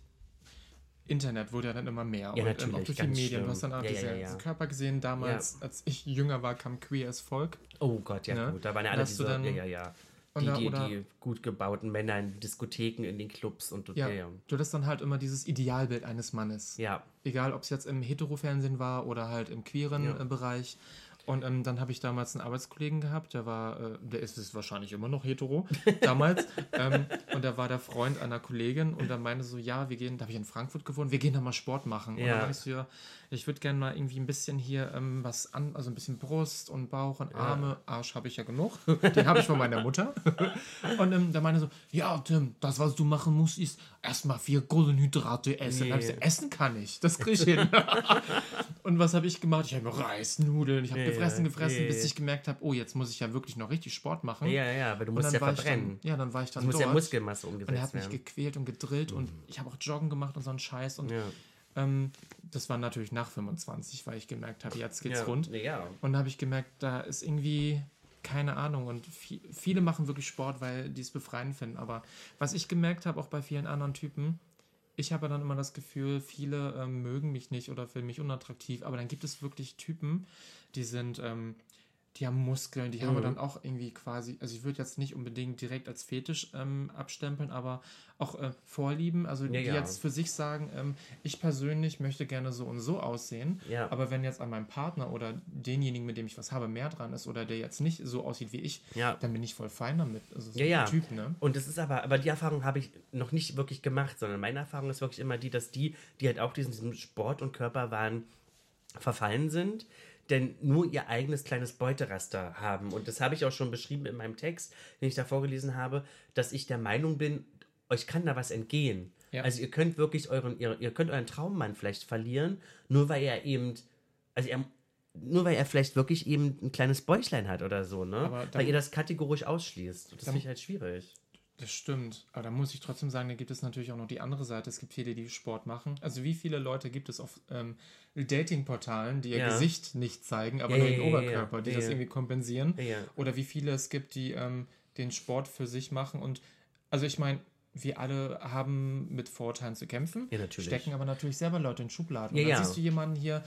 S2: Internet wurde ja dann immer mehr.
S1: Ja,
S2: und ähm, auch
S1: natürlich,
S2: durch die Medien. Du hast dann auch
S1: schlimm. Ja,
S2: diese,
S1: ja, ja.
S2: Körper gesehen. Damals, als ich jünger war, kam Queer as Folk.
S1: Oh Gott, ja
S2: Ne?
S1: gut. Da waren ja alle diese,
S2: dann-
S1: ja, ja, ja.
S2: Und
S1: Die,
S2: da-
S1: die, die gut gebauten Männer in Diskotheken, in den Clubs und
S2: Ja,
S1: ja, ja.
S2: du hattest dann halt immer dieses Idealbild eines Mannes.
S1: ja.
S2: Egal, ob es jetzt im Hetero-Fernsehen war oder halt im queeren äh, Bereich. Und ähm, dann habe ich damals einen Arbeitskollegen gehabt, der war, äh, der ist es wahrscheinlich immer noch hetero, damals. ähm, und der war der Freund einer Kollegin und der meinte so, ja, wir gehen, da habe ich in Frankfurt gewohnt, wir gehen da mal Sport machen. Und
S1: Ja.
S2: dann meinte ich so, ja, ich würde gerne mal irgendwie ein bisschen hier ähm, was an, also ein bisschen Brust und Bauch und Arme, Arsch habe ich ja genug. Den habe ich von meiner Mutter. Und ähm, der meinte so, ja, Tim, das, was du machen musst, ist erstmal vier Kohlenhydrate essen.
S1: Nee.
S2: gesagt, essen kann ich, das kriege ich hin. und was habe ich gemacht? Ich habe Reis, Nudeln, ich habe
S1: Ja,
S2: gefressen,
S1: ja,
S2: gefressen,
S1: ja,
S2: bis
S1: ja.
S2: ich gemerkt habe, oh, jetzt muss ich ja wirklich noch richtig Sport machen.
S1: Ja, ja, aber du musst
S2: dann
S1: ja verbrennen.
S2: dann, ja, dann war ich dann
S1: Es muss
S2: dort.
S1: ja Muskelmasse
S2: und er
S1: umgesetzt
S2: hat mich
S1: werden.
S2: gequält und gedrillt und ich habe auch Joggen gemacht und so einen Scheiß. Und
S1: Ja.
S2: Ähm, das war natürlich nach 25, weil ich gemerkt habe, jetzt geht's
S1: Ja.
S2: rund.
S1: Ja.
S2: Und da habe ich gemerkt, da ist irgendwie keine Ahnung. Und vi- viele machen wirklich Sport, weil die es befreiend finden. Aber was ich gemerkt habe, auch bei vielen anderen Typen, ich habe dann immer das Gefühl, viele ähm, mögen mich nicht oder finden mich unattraktiv. Aber dann gibt es wirklich Typen, die sind, ähm, die haben Muskeln, die haben wir dann auch irgendwie quasi, also ich würde jetzt nicht unbedingt direkt als Fetisch ähm, abstempeln, aber auch äh, Vorlieben, also die
S1: ja.
S2: jetzt für sich sagen, ähm, ich persönlich möchte gerne so und so aussehen,
S1: Ja.
S2: aber wenn jetzt an meinem Partner oder denjenigen, mit dem ich was habe, mehr dran ist oder der jetzt nicht so aussieht wie ich,
S1: Ja.
S2: dann bin ich voll fein damit. Also so
S1: Ja, ja.
S2: Typ, ne?
S1: Und das ist aber, aber die Erfahrung habe ich noch nicht wirklich gemacht, sondern meine Erfahrung ist wirklich immer die, dass die, die halt auch diesen, diesem Sport- und Körperwahn verfallen sind, denn nur ihr eigenes kleines Beuteraster haben. Und das habe ich auch schon beschrieben in meinem Text, den ich da vorgelesen habe, dass ich der Meinung bin, euch kann da was entgehen.
S2: Ja.
S1: Also ihr könnt wirklich euren, ihr, ihr könnt euren Traummann vielleicht verlieren, nur weil er eben, also er, nur weil er vielleicht wirklich eben ein kleines Bäuchlein hat oder so, ne?
S2: Aber da-
S1: weil ihr das kategorisch ausschließt. Das
S2: Da-
S1: finde ich halt schwierig.
S2: Das stimmt. Aber da muss ich trotzdem sagen, da gibt es natürlich auch noch die andere Seite. Es gibt viele, die Sport machen. Also wie viele Leute gibt es auf ähm, Dating-Portalen, die ihr
S1: Ja.
S2: Gesicht nicht zeigen, aber
S1: Ja,
S2: nur den
S1: ja,
S2: Oberkörper, die das irgendwie kompensieren. Oder wie viele es gibt, die ähm, den Sport für sich machen. Und also ich meine, wir alle haben mit Vorurteilen zu kämpfen,
S1: Ja, natürlich.
S2: stecken aber natürlich selber Leute in Schubladen.
S1: Ja,
S2: und dann
S1: ja.
S2: siehst du jemanden hier,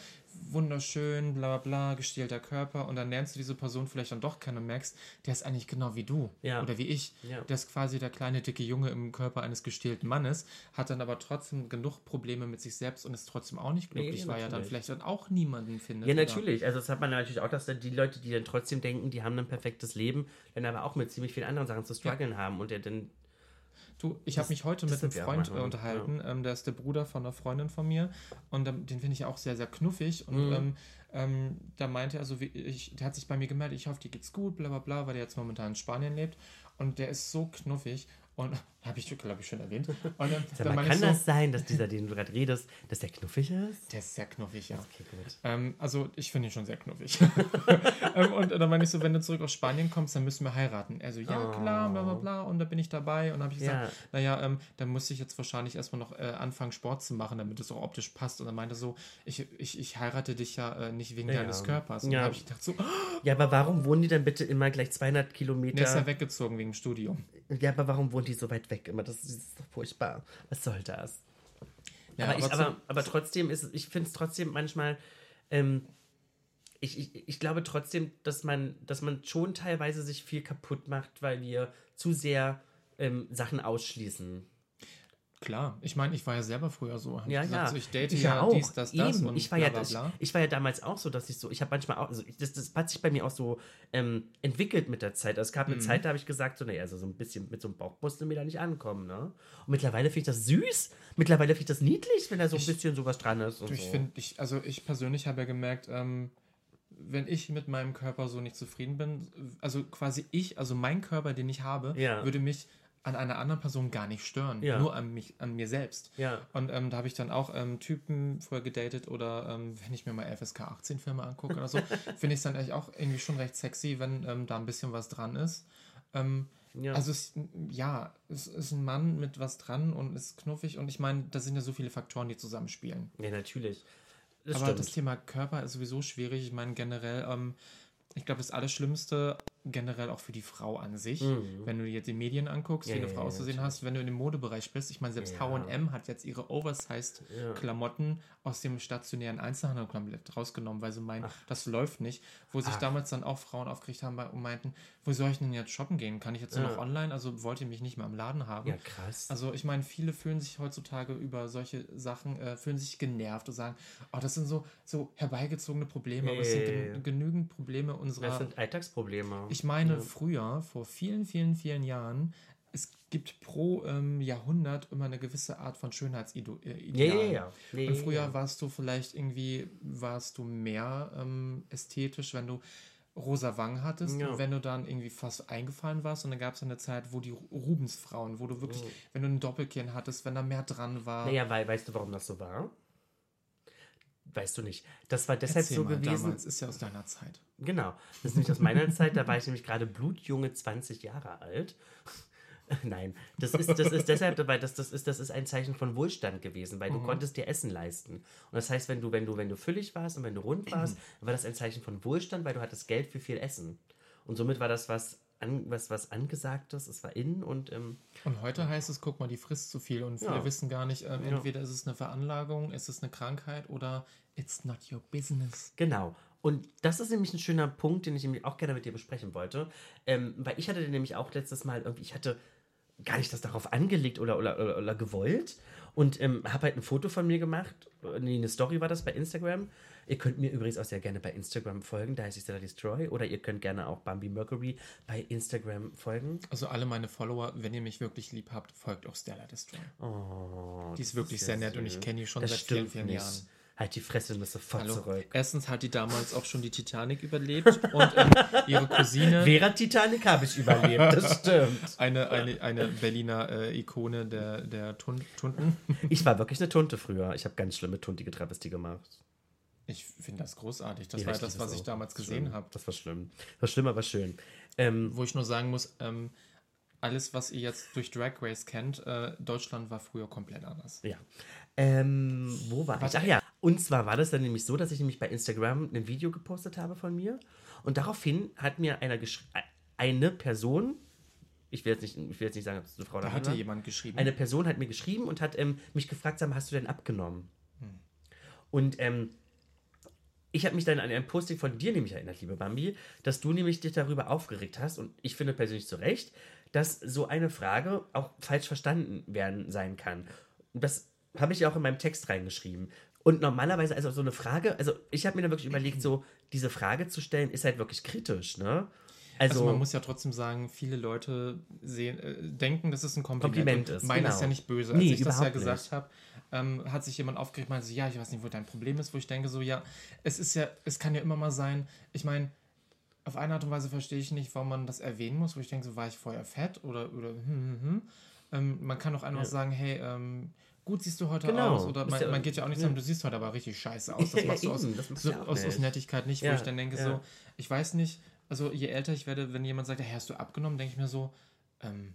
S2: wunderschön, bla bla bla, gestählter Körper und dann lernst du diese Person vielleicht dann doch kennen und merkst, der ist eigentlich genau wie du
S1: Ja.
S2: oder wie ich. Der ist quasi der kleine, dicke Junge im Körper eines gestählten Mannes, hat dann aber trotzdem genug Probleme mit sich selbst und ist trotzdem auch nicht glücklich,
S1: ja,
S2: weil er dann vielleicht dann auch niemanden findet.
S1: Ja,
S2: oder-
S1: natürlich. Also das hat man natürlich auch, dass dann die Leute, die dann trotzdem denken, die haben ein perfektes Leben, dann aber auch mit ziemlich vielen anderen Sachen zu strugglen haben und der dann
S2: Du, ich habe mich heute mit einem Freund äh, unterhalten, ähm, der ist der Bruder von einer Freundin von mir und ähm, den finde ich auch sehr, sehr knuffig und
S1: Mhm.
S2: ähm, ähm, da meinte er so, wie ich, der hat sich bei mir gemeldet, ich hoffe, dir geht's gut, bla bla bla, weil der jetzt momentan in Spanien lebt und der ist so knuffig und habe ich, glaube ich, schon erwähnt. Und ähm,
S1: Sag
S2: dann
S1: mal, kann
S2: so,
S1: das sein, dass dieser, den du gerade redest, dass der knuffig ist?
S2: der ist sehr knuffig, ja.
S1: Okay, gut.
S2: Ähm, also ich finde ihn schon sehr knuffig. ähm, und dann meine ich so, wenn du zurück aus Spanien kommst, dann müssen wir heiraten. Er so, ja klar, bla bla bla. Und da bin ich dabei. Und dann habe ich gesagt,
S1: Ja.
S2: naja, ähm, dann muss ich jetzt wahrscheinlich erstmal noch äh, anfangen, Sport zu machen, damit es auch optisch passt. Und dann meinte er so, ich, ich, ich heirate dich ja äh, nicht wegen
S1: Ja.
S2: deines Körpers. Und
S1: Ja.
S2: dann habe ich gedacht so, oh,
S1: Ja, aber warum wohnen die dann bitte immer gleich 200 Kilometer?
S2: der ist ja weggezogen wegen dem Studium.
S1: Ja, aber warum wohnen die so weit weg immer? Das, ist doch furchtbar. Was soll das?
S2: Ja,
S1: aber, ich,
S2: aber
S1: aber,
S2: zu-
S1: aber trotzdem ist es, ich finde es trotzdem manchmal, ähm, ich, ich, ich glaube trotzdem, dass man, dass man schon teilweise sich viel kaputt macht, weil wir zu sehr ähm, Sachen ausschließen.
S2: Klar, ich meine, ich war ja selber früher so.
S1: Ja,
S2: gesagt,
S1: ja.
S2: So, ich date
S1: ich
S2: ja, dies, das, das
S1: Eben.
S2: und
S1: ich war
S2: bla,
S1: ja,
S2: bla, bla.
S1: ich war ja damals auch so, dass ich so, ich habe manchmal auch, also ich, das, das hat sich bei mir auch so ähm, entwickelt mit der Zeit. Also es
S2: Mhm.
S1: gab eine Zeit, da habe ich gesagt, so, naja, also so ein bisschen mit so einem Bauch musste mir da nicht ankommen, ne? Und mittlerweile finde ich das süß, mittlerweile finde ich das niedlich, wenn da so ein bisschen sowas dran ist.
S2: Ich
S1: so.
S2: finde, ich, also ich persönlich habe ja gemerkt, ähm, wenn ich mit meinem Körper so nicht zufrieden bin, also quasi ich, also mein Körper, den ich habe,
S1: Ja.
S2: würde mich an einer anderen Person gar nicht stören,
S1: Ja.
S2: nur an mich, an mir selbst.
S1: Ja.
S2: Und ähm, da habe ich dann auch ähm, Typen vorher gedatet oder ähm, wenn ich mir mal FSK 18 Filme angucke oder so, finde ich es dann eigentlich auch irgendwie schon recht sexy, wenn ähm, da ein bisschen was dran ist. Ähm,
S1: Ja.
S2: Also es, ja, es ist ein Mann mit was dran und ist knuffig und ich meine, da sind ja so viele Faktoren, die zusammenspielen.
S1: ja, natürlich. Das
S2: Aber
S1: stimmt.
S2: das Thema Körper ist sowieso schwierig. Ich meine, generell, ähm, ich glaube, das Allerschlimmste generell auch für die Frau an sich. Wenn du jetzt die Medien anguckst, wie
S1: Ja,
S2: eine
S1: ja,
S2: Frau
S1: ja,
S2: auszusehen hast, wenn du in dem Modebereich bist. Ich meine, selbst
S1: Ja.
S2: H&M hat jetzt ihre Oversized-Klamotten aus dem stationären Einzelhandel komplett rausgenommen, weil sie meinen, das läuft nicht. Wo sich damals dann auch Frauen aufgeregt haben und meinten, wo soll ich denn jetzt shoppen gehen? Kann ich jetzt nur noch online? Also wollt ihr mich nicht mehr im Laden haben?
S1: Ja, krass.
S2: Also ich meine, viele fühlen sich heutzutage über solche Sachen, äh, fühlen sich genervt und sagen, oh, das sind so, so herbeigezogene Probleme, aber es sind gen genügend Probleme unserer...
S1: das sind Alltagsprobleme.
S2: Ich meine, früher, vor vielen, vielen, vielen Jahren, es gibt pro ähm, Jahrhundert immer eine gewisse Art von Schönheitsideal. Äh,
S1: ja, ja, ja.
S2: Und früher
S1: ja.
S2: warst du vielleicht irgendwie, warst du mehr ähm, ästhetisch, wenn du rosa Wangen hattest
S1: Ja.
S2: wenn du dann irgendwie fast eingefallen warst und dann gab es eine Zeit, wo die Rubensfrauen, wo du wirklich, wenn du ein Doppelkinn hattest, wenn da mehr dran war.
S1: Naja, weil, weißt du, warum das so war? Weißt du nicht. Das war deshalb
S2: Erzähl
S1: so
S2: mal,
S1: gewesen.
S2: damals ist ja aus deiner Zeit.
S1: Genau. Das ist nämlich aus meiner Zeit, da war ich nämlich gerade blutjunge 20 Jahre alt. Nein, das ist, das ist deshalb dabei, dass das ist, das ist ein Zeichen von Wohlstand gewesen, weil du konntest dir Essen leisten. Und das heißt, wenn du, wenn du, wenn du füllig warst und wenn du rund warst, war das ein Zeichen von Wohlstand, weil du hattest Geld für viel Essen. Und somit war das was, an, was, was angesagtes, es war innen und ähm,
S2: Und heute heißt es, guck mal, die frisst zu viel und viele
S1: Ja.
S2: wissen gar nicht, ähm, entweder ist es eine Veranlagung, ist es eine Krankheit oder it's not your business.
S1: Genau. Und das ist nämlich ein schöner Punkt, den ich nämlich auch gerne mit dir besprechen wollte. Ähm, weil ich hatte den nämlich auch letztes Mal irgendwie, ich hatte gar nicht das darauf angelegt oder, oder, oder, oder gewollt. Und ähm, habe halt ein Foto von mir gemacht. Nee, eine Story war das bei Instagram. Ihr könnt mir übrigens auch sehr gerne bei Instagram folgen. Da heiße ich Stella Destroy. Oder ihr könnt gerne auch Bambi Mercury bei Instagram folgen.
S2: Also alle meine Follower, wenn ihr mich wirklich lieb habt, folgt auch Stella Destroy.
S1: Oh,
S2: Die ist wirklich
S1: ja
S2: sehr nett und
S1: süß.
S2: ich kenne die schon
S1: Das
S2: seit vielen, vielen
S1: nicht.
S2: Jahren.
S1: Halt die Fresse, du musst sofort
S2: Hallo.
S1: zurück.
S2: Erstens hat die damals auch schon die Titanic überlebt und ähm, ihre Cousine,
S1: Während Titanic habe ich überlebt, das stimmt.
S2: eine, eine, eine Berliner äh, Ikone der, der Tun Tunten.
S1: Ich war wirklich eine Tunte früher. Ich habe ganz schlimme tuntige Travestie gemacht.
S2: Ich finde das großartig. Das
S1: Ja,
S2: war
S1: richtig,
S2: das, was ich damals gesehen habe.
S1: Das war schlimm. Das war schlimm, aber schön. Ähm,
S2: Wo ich nur sagen muss, ähm, alles, was ihr jetzt durch Drag Race kennt, äh, Deutschland war früher komplett anders.
S1: ja. Ähm, wo war ich? Ach ja. Und zwar war das dann nämlich so, dass ich nämlich bei Instagram ein Video gepostet habe von mir. Und daraufhin hat mir einer gesch- eine Person, ich will jetzt nicht, ich will jetzt nicht sagen, ob es eine Frau oder
S2: Da hatte
S1: war,
S2: jemand geschrieben.
S1: eine Person hat mir geschrieben und hat ähm, mich gefragt, sag mal, hast du denn abgenommen? Und ähm, ich habe mich dann an ein Posting von dir nämlich erinnert, liebe Bambi, dass du nämlich dich darüber aufgeregt hast und ich finde persönlich zu Recht, dass so eine Frage auch falsch verstanden werden sein kann. Und das habe ich ja auch in meinem Text reingeschrieben. Und normalerweise, also so eine Frage, also ich habe mir dann wirklich überlegt, so diese Frage zu stellen, ist halt wirklich kritisch, ne? Also,
S2: Also man muss ja trotzdem sagen, viele Leute sehen, äh, denken, dass es ein Kompliment,
S1: Kompliment ist,
S2: meinen
S1: genau.
S2: das ja nicht böse. Als
S1: Nee,
S2: ich das ja gesagt habe, ähm, hat sich jemand aufgeregt, meinte so, ja, ich weiß nicht, wo dein Problem ist, wo ich denke so, ja, es ist ja, es kann ja immer mal sein, ich meine, auf eine Art und Weise verstehe ich nicht, warum man das erwähnen muss, wo ich denke, so war ich vorher fett oder, oder hm, hm, hm. Ähm, man kann auch einfach sagen, hey, ähm, gut siehst du heute
S1: Genau.
S2: aus. Oder man,
S1: ja-
S2: man geht ja auch nicht sagen, du siehst heute aber richtig scheiße aus. Das
S1: Ja,
S2: machst du aus,
S1: das
S2: so,
S1: ja
S2: aus, aus. Nettigkeit nicht, wo
S1: Ja,
S2: ich dann denke
S1: ja.
S2: so, ich weiß nicht, also je älter ich werde, wenn jemand sagt, hey, hast du abgenommen, denke ich mir so, ähm,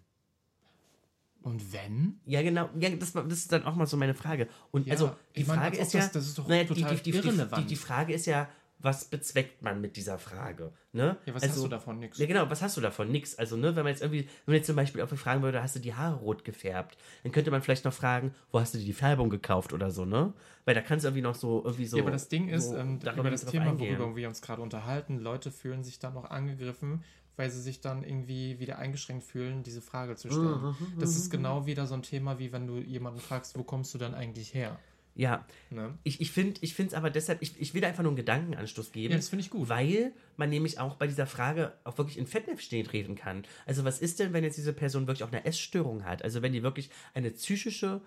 S2: und wenn?
S1: Ja, genau. Ja, das, das ist dann auch mal so meine Frage. Und
S2: Ja,
S1: also die
S2: meine,
S1: Frage
S2: ob
S1: ist ja,
S2: das- das ist doch
S1: naja,
S2: total
S1: die, die, die, die,
S2: irrelevant.
S1: die, die Frage ist ja, was bezweckt man mit dieser Frage? Ne?
S2: Ja, was
S1: also,
S2: hast du davon? Nix.
S1: Ja, genau, was hast du davon? Nix. Also, ne, wenn man jetzt irgendwie, wenn man jetzt zum Beispiel auch fragen würde, hast du die Haare rot gefärbt, dann könnte man vielleicht noch fragen, wo hast du dir die Färbung gekauft oder so, ne? Weil da kannst du irgendwie noch so, irgendwie so.
S2: ja, aber das Ding ist,
S1: so
S2: ähm,
S1: darüber
S2: über das Thema,
S1: eingehen.
S2: worüber wir uns gerade unterhalten, Leute fühlen sich dann auch angegriffen, weil sie sich dann irgendwie wieder eingeschränkt fühlen, diese Frage zu stellen.
S1: Mhm,
S2: das ist genau wieder so ein Thema, wie wenn du jemanden fragst, wo kommst du dann eigentlich her?
S1: Ja,
S2: Ne?
S1: Ich, ich finde es aber deshalb, ich, ich will da einfach nur einen Gedankenanstoß geben.
S2: Ja, das finde ich gut.
S1: Weil man nämlich auch bei dieser Frage auch wirklich in Fettnäpfchen treten kann. Also was ist denn, wenn jetzt diese Person wirklich auch eine Essstörung hat? Also wenn die wirklich eine psychische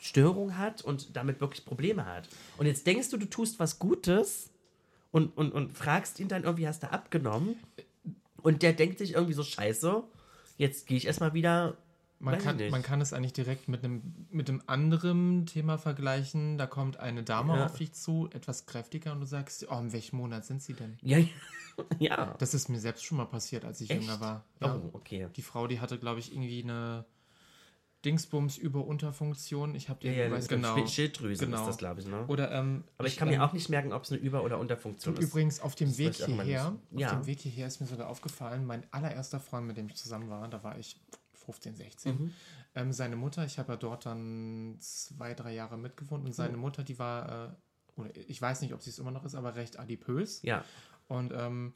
S1: Störung hat und damit wirklich Probleme hat. Und jetzt denkst du, du tust was Gutes und, und, und fragst ihn dann irgendwie, hast du abgenommen? Und der denkt sich irgendwie so, scheiße, jetzt gehe ich erstmal wieder.
S2: Man
S1: ich
S2: kann, man kann es eigentlich direkt mit einem, mit einem anderen Thema vergleichen. Da kommt eine Dame
S1: Ja.
S2: auf dich zu, etwas kräftiger, und du sagst, oh, in welchem Monat sind sie denn?
S1: ja, ja.
S2: Das ist mir selbst schon mal passiert, als ich
S1: Echt?
S2: jünger war. Ja.
S1: Oh, okay.
S2: Die Frau, die hatte, glaube ich, irgendwie eine. Dingsbums Über-Unterfunktion. Ich habe den
S1: Ja, ja,
S2: weiß genau.
S1: Schild- Schilddrüse
S2: Genau.
S1: ist das, glaube ich, ne?
S2: Oder ähm,
S1: Aber ich kann mir
S2: ähm,
S1: auch nicht merken, ob es eine Über- oder Unterfunktion ist.
S2: übrigens, auf dem
S1: Das
S2: Weg
S1: ich
S2: hierher,
S1: nicht.
S2: auf
S1: Ja.
S2: dem Weg hierher ist mir sogar aufgefallen, mein allererster Freund, mit dem ich zusammen war, da war ich 15, 16.
S1: Mhm.
S2: Ähm, seine Mutter, ich habe ja dort dann zwei, drei Jahre mitgewohnt und seine Mutter, die war, äh, oder ich weiß nicht, ob sie es immer noch ist, aber recht adipös.
S1: Ja,
S2: Und ähm,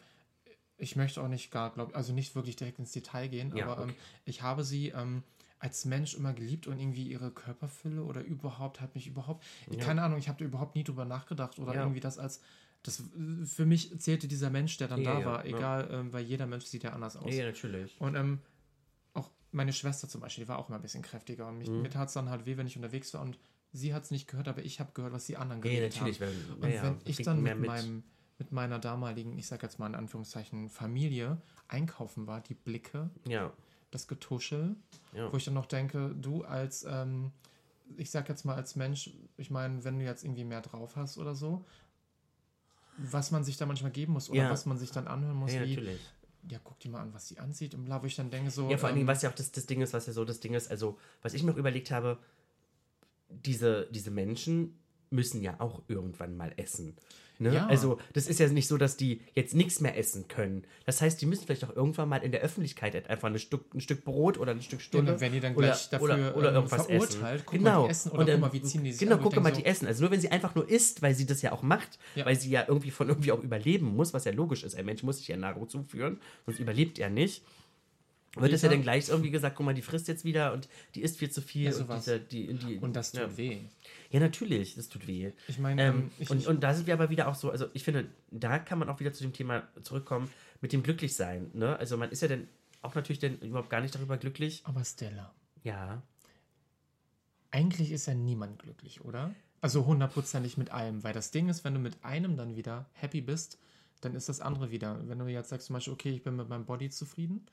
S2: ich möchte auch nicht gar, glaube also nicht wirklich direkt ins Detail gehen,
S1: Ja,
S2: aber ähm,
S1: okay.
S2: ich habe sie ähm, als Mensch immer geliebt und irgendwie ihre Körperfülle oder überhaupt hat mich überhaupt, keine Ahnung, ich habe da überhaupt nie drüber nachgedacht oder
S1: Ja.
S2: irgendwie das als, das für mich zählte dieser Mensch, der dann
S1: Ja,
S2: da
S1: ja,
S2: war,
S1: ja.
S2: egal, ähm, weil jeder Mensch sieht ja anders aus.
S1: ja, natürlich.
S2: Und ähm, meine Schwester zum Beispiel, die war auch immer ein bisschen kräftiger und mich,
S1: Mhm.
S2: mir tat es dann halt weh, wenn ich unterwegs war und sie hat es nicht gehört, aber ich habe gehört, was die anderen
S1: natürlich.
S2: haben.
S1: Weil,
S2: Und
S1: ja,
S2: wenn ich dann
S1: mehr
S2: mit, meinem, mit meiner damaligen, ich sag jetzt mal in Anführungszeichen, Familie einkaufen war, die Blicke,
S1: Ja,
S2: das Getuschel,
S1: ja.
S2: wo ich dann noch denke, du als, ähm, ich sag jetzt mal als Mensch, ich meine, wenn du jetzt irgendwie mehr drauf hast oder so, was man sich da manchmal geben muss oder was man sich dann anhören muss,
S1: ja,
S2: wie,
S1: natürlich.
S2: Ja, guck dir mal an, was sie anzieht und bla, wo ich dann denke so,
S1: Ja, vor allen
S2: ähm,
S1: Dingen, was ja auch das, das Ding ist, was ja so das Ding ist, also, was ich noch überlegt habe, diese, diese Menschen müssen ja auch irgendwann mal essen. Ne?
S2: Ja.
S1: Also, das ist ja nicht so, dass die jetzt nichts mehr essen können. Das heißt, die müssen vielleicht auch irgendwann mal in der Öffentlichkeit einfach ein Stück, ein Stück Brot oder ein Stück
S2: Ja,
S1: Stunde.
S2: dann werden die dann
S1: oder,
S2: gleich dafür
S1: oder, oder
S2: ähm,
S1: irgendwas
S2: verurteilt.
S1: essen.
S2: Guck mal,
S1: genau.
S2: die essen oder
S1: Und
S2: guck mal, wie ziehen die sich
S1: Genau, guck mal,
S2: denk
S1: die
S2: so-
S1: essen. Also nur wenn sie einfach nur isst, weil sie das ja auch macht,
S2: Ja.
S1: weil sie ja irgendwie von irgendwie auch überleben muss, was ja logisch ist. Ein Mensch muss sich ja Nahrung zuführen, sonst überlebt er nicht. Wird es ja dann gleich irgendwie gesagt, guck mal, die frisst jetzt wieder und die isst viel zu viel.
S2: Ja,
S1: und,
S2: sowas.
S1: diese, die, die,
S2: Und das tut
S1: ja.
S2: weh.
S1: Ja, natürlich, das tut weh.
S2: Ich meine,
S1: Ähm,
S2: ähm, ich,
S1: und,
S2: ich,
S1: und da sind wir aber wieder auch so, also ich finde, da kann man auch wieder zu dem Thema zurückkommen mit dem Glücklichsein. Ne? Also man ist ja dann auch natürlich dann überhaupt gar nicht darüber glücklich.
S2: aber Stella,
S1: Ja.
S2: eigentlich ist ja niemand glücklich, oder? Also hundertprozentig mit allem, weil das Ding ist, wenn du mit einem dann wieder happy bist, dann ist das andere wieder. Wenn du jetzt sagst zum Beispiel, okay, ich bin mit meinem Body zufrieden,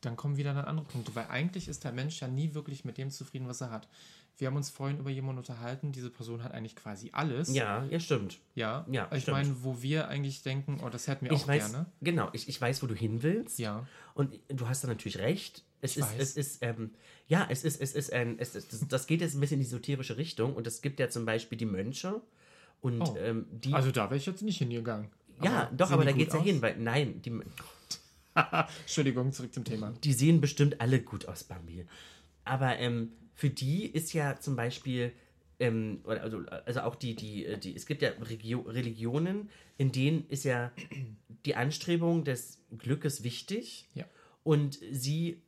S2: dann kommen wieder dann andere Punkte, weil eigentlich ist der Mensch ja nie wirklich mit dem zufrieden, was er hat. Wir haben uns vorhin über jemanden unterhalten, diese Person hat eigentlich quasi alles.
S1: Ja, ja, stimmt.
S2: Ja,
S1: Ja,
S2: ich
S1: stimmt.
S2: meine, wo wir eigentlich denken, oh, das hätten wir
S1: Ich
S2: auch
S1: weiß,
S2: gerne.
S1: genau, ich, ich weiß, wo du hin willst.
S2: Ja.
S1: Und du hast da natürlich recht. Es
S2: Ich
S1: ist,
S2: weiß.
S1: es ist, ähm, ja, es ist, es ist ein, es ist, das, das geht jetzt ein bisschen in die esoterische Richtung und es gibt ja zum Beispiel die Mönche und
S2: Oh.
S1: ähm, die,
S2: Also da wäre ich jetzt nicht hingegangen.
S1: ja,
S2: Aber
S1: doch, aber da geht es ja hin, weil, nein, die,
S2: Entschuldigung, zurück zum Thema.
S1: die sehen bestimmt alle gut aus, Bambi. Aber ähm, für die ist ja zum Beispiel, ähm, also, also auch die, die, äh, die, es gibt ja Regio Religionen, in denen ist ja die Anstrebung des Glückes wichtig.
S2: Ja.
S1: Und sie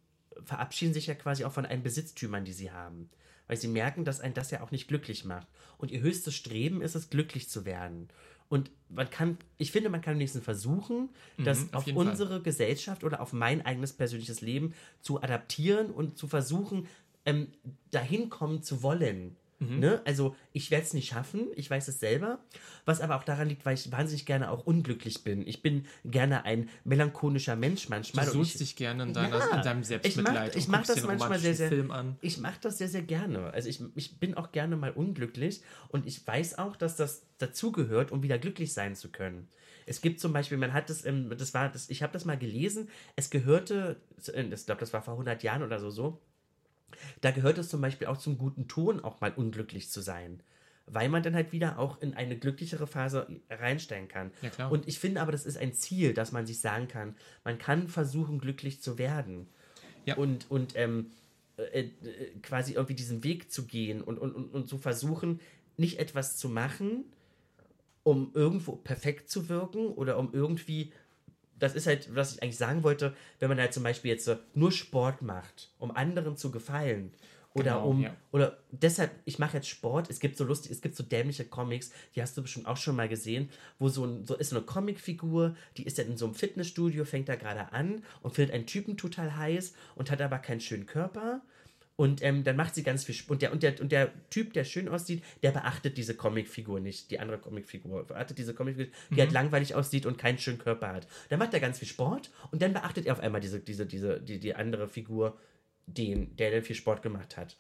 S1: verabschieden sich ja quasi auch von allen Besitztümern, die sie haben. Weil sie merken, dass ein das ja auch nicht glücklich macht. Und ihr höchstes Streben ist es, glücklich zu werden. Und man kann, ich finde, man kann wenigstens versuchen, das
S2: Mhm, auf
S1: auf
S2: jeden Fall.
S1: unsere Gesellschaft oder auf mein eigenes persönliches Leben zu adaptieren und zu versuchen, ähm, dahin kommen zu wollen.
S2: Mhm.
S1: Ne? Also ich werde es nicht schaffen, ich weiß es selber, was aber auch daran liegt, weil ich wahnsinnig gerne auch unglücklich bin. Ich bin gerne ein melancholischer Mensch manchmal.
S2: Du suchst
S1: ich,
S2: dich gerne in, deiner,
S1: Ja,
S2: in deinem Selbstmitleid
S1: ich
S2: und
S1: mach das manchmal sehr, sehr.
S2: Film an.
S1: Ich mache das sehr, sehr gerne. Also ich, ich bin auch gerne mal unglücklich und ich weiß auch, dass das dazugehört, um wieder glücklich sein zu können. Es gibt zum Beispiel, man hat das, das war, das, ich habe das mal gelesen, es gehörte, ich glaube, das war vor 100 Jahren oder so, so, da gehört es zum Beispiel auch zum guten Ton, auch mal unglücklich zu sein. Weil man dann halt wieder auch in eine glücklichere Phase reinstellen kann.
S2: Ja.
S1: Und ich finde aber, das ist ein Ziel, dass man sich sagen kann, man kann versuchen, glücklich zu werden.
S2: Ja.
S1: Und, und ähm, äh, äh, quasi irgendwie diesen Weg zu gehen und, und, und, und zu versuchen, nicht etwas zu machen, um irgendwo perfekt zu wirken oder um irgendwie, das ist halt, was ich eigentlich sagen wollte, wenn man halt zum Beispiel jetzt so nur Sport macht, um anderen zu gefallen. Oder
S2: Genau,
S1: um,
S2: ja.
S1: oder deshalb, ich mache jetzt Sport, es gibt so lustig, es gibt so dämliche Comics, die hast du bestimmt auch schon mal gesehen, wo so, ein, so ist so eine Comicfigur, die ist dann in so einem Fitnessstudio, fängt da gerade an und findet einen Typen total heiß und hat aber keinen schönen Körper. Und ähm, dann macht sie ganz viel Sp und der, und, der, und der Typ, der schön aussieht, der beachtet diese Comicfigur nicht, die andere Comicfigur. Beachtet diese Comicfigur, die halt langweilig aussieht und keinen schönen Körper hat. Dann macht er ganz viel Sport und dann beachtet er auf einmal diese, diese, diese, die, die andere Figur, den, der dann viel Sport gemacht hat.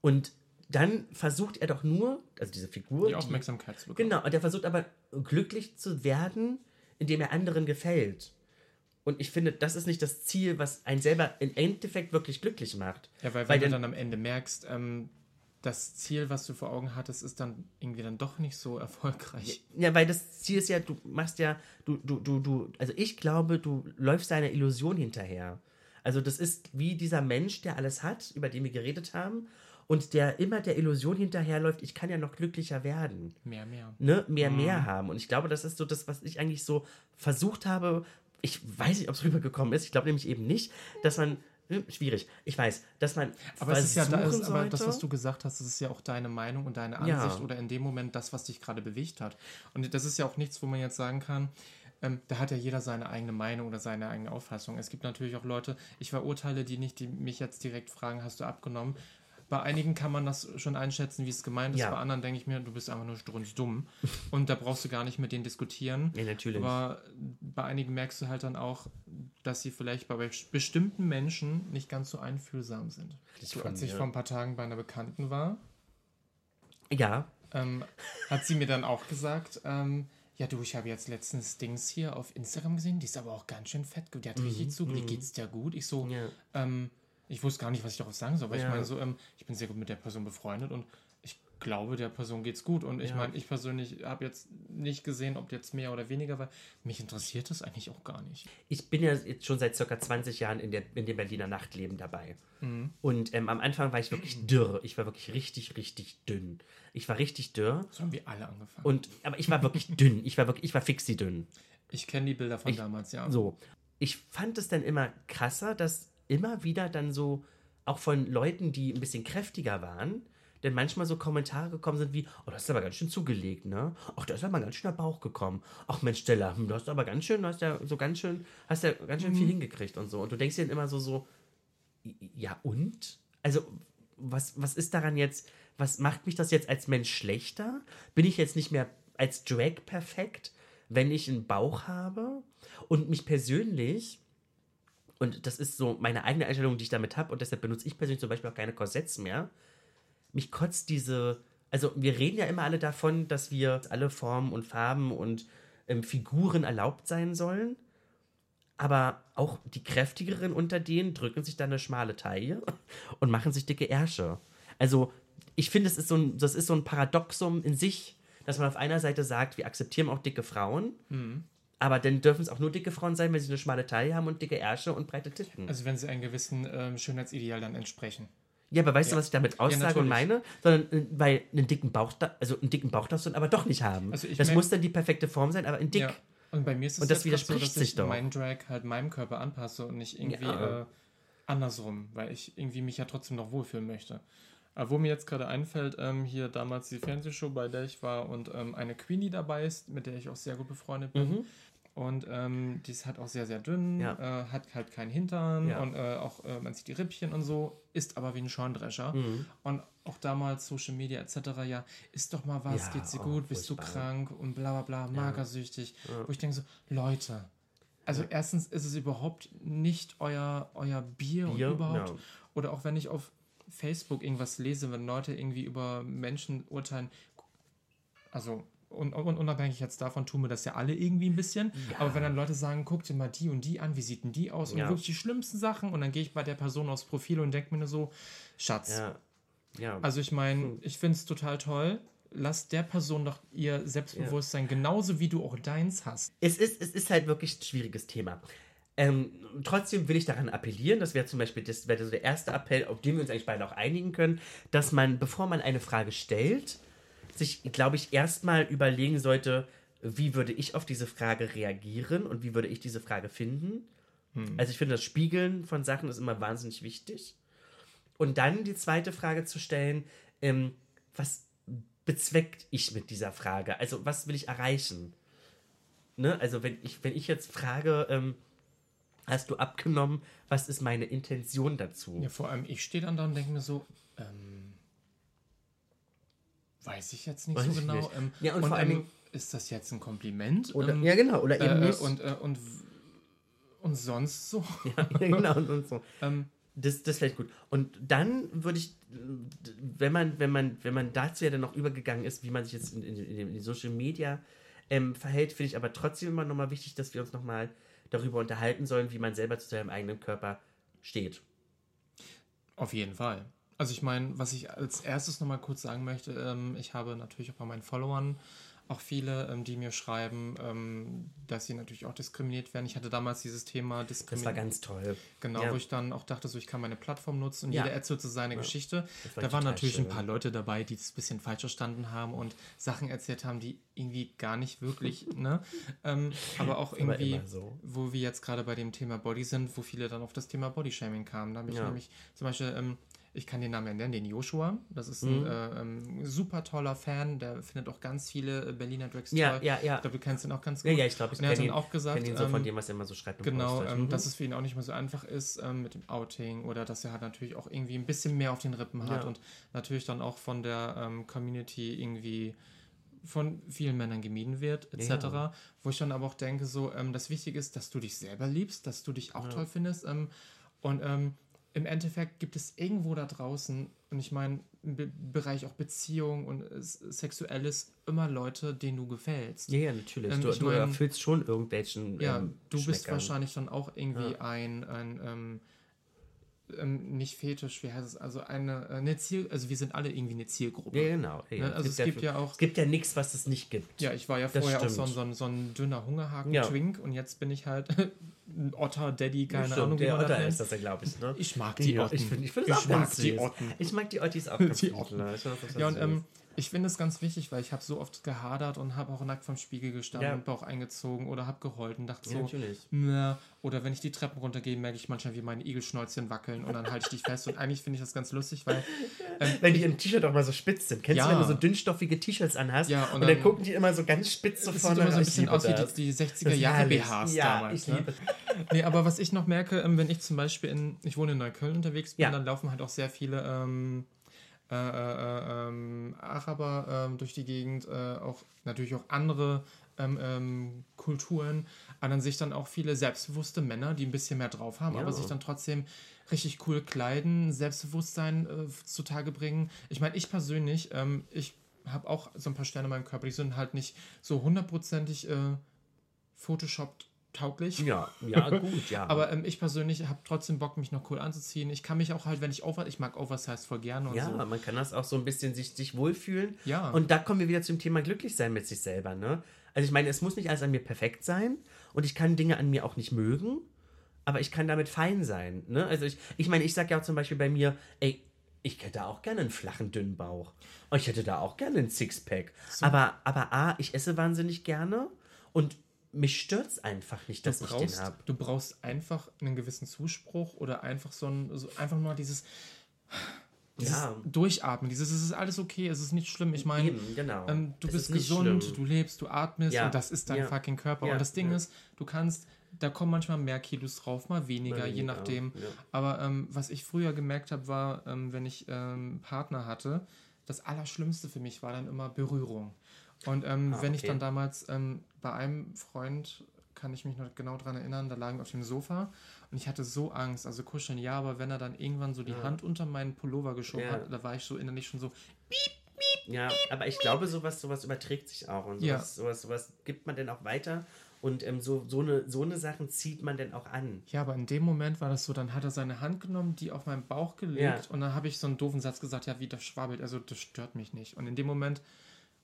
S1: Und dann versucht er doch nur, also diese Figur,
S2: Die Aufmerksamkeit zu bekommen.
S1: Genau, und er versucht aber glücklich zu werden, indem er anderen gefällt. Und ich finde, das ist nicht das Ziel, was einen selber im Endeffekt wirklich glücklich macht.
S2: Ja, weil wenn
S1: Weil
S2: du
S1: dann-
S2: am Ende merkst, ähm, das Ziel, was du vor Augen hattest, ist dann irgendwie dann doch nicht so erfolgreich.
S1: Ja, weil das Ziel ist ja, du machst ja, du, du, du, du, also ich glaube, du läufst deiner Illusion hinterher. Also das ist wie dieser Mensch, der alles hat, über den wir geredet haben, und der immer der Illusion hinterherläuft, ich kann ja noch glücklicher werden.
S2: Mehr, mehr.
S1: ne, mehr, mehr haben. Und ich glaube, das ist so das, was ich eigentlich so versucht habe. Ich weiß nicht, ob es rübergekommen ist. Ich glaube nämlich eben nicht, dass man. hm, Schwierig. Ich weiß, dass man.
S2: Aber, es ist ja da, ist, aber das, was du gesagt hast, das ist ja auch deine Meinung und deine
S1: Ja.
S2: Ansicht oder in dem Moment das, was dich gerade bewegt hat. Und das ist ja auch nichts, wo man jetzt sagen kann, ähm, da hat ja jeder seine eigene Meinung oder seine eigene Auffassung. Es gibt natürlich auch Leute, ich verurteile die nicht, die mich jetzt direkt fragen, hast du abgenommen? Bei einigen kann man das schon einschätzen, wie es gemeint ist.
S1: Ja.
S2: Bei anderen denke ich mir, du bist einfach nur strunzdumm. und da brauchst du gar nicht mit denen diskutieren.
S1: Ja, natürlich.
S2: Aber bei einigen merkst du halt dann auch, dass sie vielleicht bei bestimmten Menschen nicht ganz so einfühlsam sind. So, als ich
S1: mir.
S2: vor ein paar Tagen bei einer Bekannten war,
S1: Ja,
S2: ähm, hat sie mir dann auch gesagt, ähm, ja du, ich habe jetzt letztens Dings hier auf Instagram gesehen, die ist aber auch ganz schön fett, die hat richtig zugelegt, geht's dir gut? Ich so,
S1: Mhm, Ja.
S2: ähm, ich wusste gar nicht, was ich darauf sagen soll, ich
S1: Ja.
S2: meine so, ähm, ich bin sehr gut mit der Person befreundet und ich glaube, der Person geht's gut und ich
S1: Ja.
S2: meine, ich persönlich habe jetzt nicht gesehen, ob jetzt mehr oder weniger war. Mich interessiert das eigentlich auch gar nicht.
S1: ich bin ja jetzt schon seit circa 20 Jahren in, der, in dem Berliner Nachtleben dabei.
S2: Mhm.
S1: Und ähm, am Anfang war ich wirklich dürr. Ich war wirklich richtig, richtig dünn. Ich war richtig dürr.
S2: So haben wir alle angefangen.
S1: Und, aber ich war wirklich dünn. Ich war wirklich, ich war fixi dünn.
S2: ich kenne die Bilder von damals, ja.
S1: So. Ich fand es dann immer krasser, dass immer wieder dann so, auch von Leuten, die ein bisschen kräftiger waren, denn manchmal so Kommentare gekommen sind wie, oh, das ist aber ganz schön zugelegt, ne? Ach, da ist aber ganz schön der Bauch gekommen. Ach, Mensch, Stella, hm, du hast aber ganz schön, du hast ja so ganz schön, hast ja ganz schön viel hingekriegt und so. Und du denkst dir dann immer so, so, ja und? Also, was, was ist daran jetzt, was macht mich das jetzt als Mensch schlechter? Bin ich jetzt nicht mehr als Drag perfekt, wenn ich einen Bauch habe? Und mich persönlich, und das ist so meine eigene Einstellung, die ich damit habe, und deshalb benutze ich persönlich zum Beispiel auch keine Korsetts mehr, mich kotzt diese, also wir reden ja immer alle davon, dass wir alle Formen und Farben und ähm, Figuren erlaubt sein sollen. Aber auch die kräftigeren unter denen drücken sich dann eine schmale Taille und machen sich dicke Ärsche. Also, ich finde, es ist so ein, das ist so ein Paradoxum in sich, dass man auf einer Seite sagt, wir akzeptieren auch dicke Frauen, aber dann dürfen es auch nur dicke Frauen sein, wenn sie eine schmale Taille haben und dicke Ärsche und breite Titten.
S2: Also wenn sie einem gewissen ähm, Schönheitsideal dann entsprechen.
S1: ja, aber weißt du,
S2: ja.
S1: was ich damit aussage und
S2: natürlich.
S1: meine? Sondern, äh, weil einen dicken Bauch, also einen dicken Bauch darfst du dann aber doch nicht haben.
S2: Also
S1: das muss dann die perfekte Form sein, aber in dick.
S2: Ja. Und bei mir ist es
S1: Und das widerspricht
S2: so, dass
S1: sich
S2: ich
S1: doch.
S2: meinen Drag halt meinem Körper anpasse und nicht irgendwie
S1: Ja.
S2: äh, andersrum, weil ich irgendwie mich ja trotzdem noch wohlfühlen möchte. Aber wo mir jetzt gerade einfällt, ähm, hier damals die Fernsehshow, bei der ich war und ähm, eine Queenie dabei ist, mit der ich auch sehr gut befreundet bin. Und ähm, die ist halt auch sehr, sehr dünn,
S1: Mhm. Ja.
S2: äh, hat halt keinen Hintern
S1: Ja.
S2: und äh, auch äh, man sieht die Rippchen und so, ist aber wie ein Schorndrescher.
S1: Mhm.
S2: Und auch damals Social Media etc. Ja, ist doch mal was,
S1: Ja,
S2: geht's dir
S1: oh,
S2: gut, bist du krank und bla bla bla, magersüchtig. Wo ich denke so, Leute, also erstens ist es überhaupt nicht euer, euer Bier,
S1: Bier,
S2: und überhaupt.
S1: ja.
S2: Oder auch wenn ich auf Facebook irgendwas lese, wenn Leute irgendwie über Menschen urteilen, also un un unabhängig jetzt davon tun wir das ja alle irgendwie ein bisschen. Aber wenn dann Leute sagen, guck dir mal die und die an, wie sieht denn die aus? Und
S1: Ja.
S2: wirklich die schlimmsten Sachen. Und dann gehe ich bei der Person aufs Profil und denke mir nur so, Schatz.
S1: Ja. ja.
S2: Also ich meine, ich finde es total toll. Lass der Person doch ihr Selbstbewusstsein genauso wie du auch deins hast.
S1: es, ist, es ist halt wirklich ein schwieriges Thema. Ähm, trotzdem will ich daran appellieren, das wäre zum Beispiel das wäre so der erste Appell, auf den wir uns eigentlich beide auch einigen können, dass man, bevor man eine Frage stellt, sich, glaube ich, erstmal überlegen sollte, wie würde ich auf diese Frage reagieren und wie würde ich diese Frage finden. Also ich finde, das Spiegeln von Sachen ist immer wahnsinnig wichtig. Und dann die zweite Frage zu stellen, ähm, was bezweckt ich mit dieser Frage? Also was will ich erreichen? Ne? Also wenn ich, wenn ich jetzt frage, ähm, hast du abgenommen, was ist meine Intention dazu?
S2: Ja, vor allem ich stehe dann da und denke mir so, ähm, weiß ich jetzt nicht
S1: Weiß
S2: so genau.
S1: nicht.
S2: Ähm,
S1: Ja, und vor allen
S2: ähm,
S1: Dingen-
S2: ist das jetzt ein Kompliment?
S1: Oder,
S2: ähm,
S1: ja, genau, oder eben
S2: äh,
S1: nicht.
S2: Und, äh, und, und sonst so.
S1: ja, genau, und, und so.
S2: ähm,
S1: Das, das vielleicht gut. Und dann würde ich, wenn man, wenn man, wenn man dazu ja dann noch übergegangen ist, wie man sich jetzt in, in, in den Social Media ähm, verhält, finde ich aber trotzdem immer nochmal wichtig, dass wir uns nochmal darüber unterhalten sollen, wie man selber zu seinem eigenen Körper steht.
S2: Auf jeden Fall. Also ich meine, was ich als erstes nochmal kurz sagen möchte, ähm, ich habe natürlich auch bei meinen Followern auch viele, ähm, die mir schreiben, ähm, dass sie natürlich auch diskriminiert werden. Ich hatte damals dieses Thema
S1: Das war
S2: Diskriminierung.
S1: ganz toll.
S2: Genau,
S1: Ja.
S2: wo ich dann auch dachte, so ich kann meine Plattform nutzen und
S1: Ja.
S2: jeder erzählt so seine Geschichte.
S1: war
S2: Da waren natürlich ein
S1: schön.
S2: paar Leute dabei, die es ein bisschen falsch verstanden haben und Sachen erzählt haben, die irgendwie gar nicht wirklich, ne? Ähm, aber auch
S1: aber
S2: irgendwie,
S1: immer so.
S2: wo wir jetzt gerade bei dem Thema Body sind, wo viele dann auf das Thema Bodyshaming kamen. Da habe ich
S1: Ja.
S2: nämlich zum Beispiel, ähm, ich kann den Namen ja nennen, den Joshua. Das ist ein
S1: Mhm.
S2: äh, ähm, super toller Fan, der findet auch ganz viele äh, Berliner Drags
S1: Ja,
S2: toll.
S1: ja, ja.
S2: Ich glaube, du kennst ihn auch ganz gut.
S1: Ja, ja, ich glaube, ich kenne ihn,
S2: auch gesagt,
S1: kenn ihn so von dem, was er immer so schreibt
S2: Genau, ähm,
S1: Mhm.
S2: dass es für ihn auch nicht mehr so einfach ist ähm, mit dem Outing oder dass er halt natürlich auch irgendwie ein bisschen mehr auf den Rippen hat
S1: Ja.
S2: und natürlich dann auch von der ähm, Community irgendwie von vielen Männern gemieden wird, etc.
S1: Ja.
S2: Wo ich dann aber auch denke, so, ähm, das Wichtige ist, dass du dich selber liebst, dass du dich auch toll findest. Ähm, und ähm, im Endeffekt gibt es irgendwo da draußen, und ich meine, im Be Bereich auch Beziehung und äh, Sexuelles, immer Leute, denen du gefällst.
S1: ja, ja, natürlich.
S2: Ähm,
S1: du, du
S2: mein-
S1: erfüllst schon irgendwelchen.
S2: Ja,
S1: ähm,
S2: du bist wahrscheinlich dann auch irgendwie ein, ein ähm, ähm, nicht Fetisch, wie heißt es, also eine, äh, eine Ziel, also wir sind alle irgendwie eine Zielgruppe.
S1: Ja, genau. Ja,
S2: Ne, also es gibt ja auch-
S1: Es gibt ja nichts, was es nicht gibt.
S2: Ja, ich war ja
S1: Das
S2: vorher auch so ein,
S1: stimmt.
S2: so, ein, dünner Hungerhaken,
S1: Ja.
S2: Und jetzt bin ich halt ein Otter, Daddy, keine
S1: Stimmt,
S2: Ahnung, wie
S1: der
S2: man das
S1: Otter
S2: nennt.
S1: ist das ja, glaube ich. Ne?
S2: Ich mag die
S1: Ja,
S2: Otten.
S1: Ich finde ich find das
S2: Ich mag die
S1: süß.
S2: Otten.
S1: Ich mag die Ottis auch ganz
S2: Die Otten.
S1: ne? Find das
S2: Ja, und ähm, ich finde es ganz wichtig, weil ich habe so oft gehadert und habe auch nackt vom Spiegel gestanden
S1: Ja.
S2: und Bauch eingezogen oder habe geheult und dachte
S1: Ja,
S2: so,
S1: natürlich.
S2: na, oder wenn ich die Treppen runtergehe, merke ich manchmal, wie meine Igelschnäuzchen wackeln und dann halte ich die fest und eigentlich finde ich das ganz lustig, weil
S1: wenn die im T-Shirt auch mal so spitz sind. Kennst
S2: Ja.
S1: du, wenn du so dünnstoffige T-Shirts anhast?
S2: Ja,
S1: und,
S2: und
S1: dann,
S2: dann-
S1: gucken die immer so ganz spitz so vorne
S2: sieht immer so ein bisschen aus wie die,
S1: das.
S2: die 60er
S1: Das ist
S2: Jahre
S1: herrlich.
S2: BHs
S1: ja,
S2: damals.
S1: Ich
S2: ne? Nee, aber was ich noch merke, ähm, wenn ich zum Beispiel in, ich wohne in Neukölln unterwegs bin, dann laufen halt auch sehr viele ähm, äh, äh, ähm, Araber ähm, durch die Gegend, äh, auch natürlich auch andere ähm, ähm, Kulturen, aber dann sehe ich dann auch viele selbstbewusste Männer, die ein bisschen mehr drauf haben,
S1: Ja.
S2: aber sich dann trotzdem richtig cool kleiden, Selbstbewusstsein äh, zutage bringen. Ich meine, ich persönlich, ähm, ich habe auch so ein paar Sterne in meinem Körper, die sind halt nicht so hundertprozentig äh, Photoshop tauglich.
S1: Ja, ja, gut, ja.
S2: Aber ähm, ich persönlich habe trotzdem Bock, mich noch cool anzuziehen. Ich kann mich auch halt, wenn ich over, ich mag Oversize voll gerne und
S1: ja,
S2: so.
S1: man kann das auch so ein bisschen sich, sich wohlfühlen.
S2: Ja.
S1: Und da kommen wir wieder zum Thema glücklich sein mit sich selber, ne? Also ich meine, es muss nicht alles an mir perfekt sein und ich kann Dinge an mir auch nicht mögen, aber ich kann damit fein sein, ne? Also ich, ich meine, ich sag ja auch zum Beispiel bei mir, ey, ich hätte auch gerne einen flachen, dünnen Bauch. Und ich hätte da auch gerne einen Sixpack. Aber, aber A, ich esse wahnsinnig gerne und mich stört's einfach nicht, dass
S2: Du
S1: ich den
S2: brauchst,
S1: habe.
S2: du brauchst einfach einen gewissen Zuspruch oder einfach so ein, so einfach nur dieses, dieses
S1: Ja.
S2: Durchatmen, dieses, es ist alles okay, es ist nicht schlimm. Ich meine,
S1: genau.
S2: ähm, du
S1: Es
S2: bist gesund, du lebst, du atmest
S1: Ja.
S2: und das ist dein
S1: Ja.
S2: fucking Körper. Und das Ding ist, du kannst, da kommen manchmal mehr Kilos drauf, mal weniger,
S1: Mal
S2: je nachdem. Aber ähm, was ich früher gemerkt habe, war, ähm, wenn ich ähm, Partner hatte, das Allerschlimmste für mich war dann immer Berührung. Und ähm,
S1: Ah,
S2: wenn ich
S1: okay.
S2: dann damals ähm, bei einem Freund, kann ich mich noch genau daran erinnern, da lagen wir auf dem Sofa und ich hatte so Angst, also kuscheln ja, aber wenn er dann irgendwann so die Hand unter meinen Pullover geschoben
S1: Ja.
S2: hat, da war ich so innerlich schon so,
S1: Ja, aber ich glaube, sowas, sowas überträgt sich auch und
S2: Ja.
S1: sowas, sowas, sowas gibt man dann auch weiter und ähm, so, so, eine, so eine Sachen zieht man dann auch an.
S2: Ja, aber in dem Moment war das so, dann hat er seine Hand genommen, die auf meinen Bauch gelegt
S1: Ja.
S2: und dann habe ich so einen doofen Satz gesagt, ja, wie das schwabbelt, also das stört mich nicht. Und in dem Moment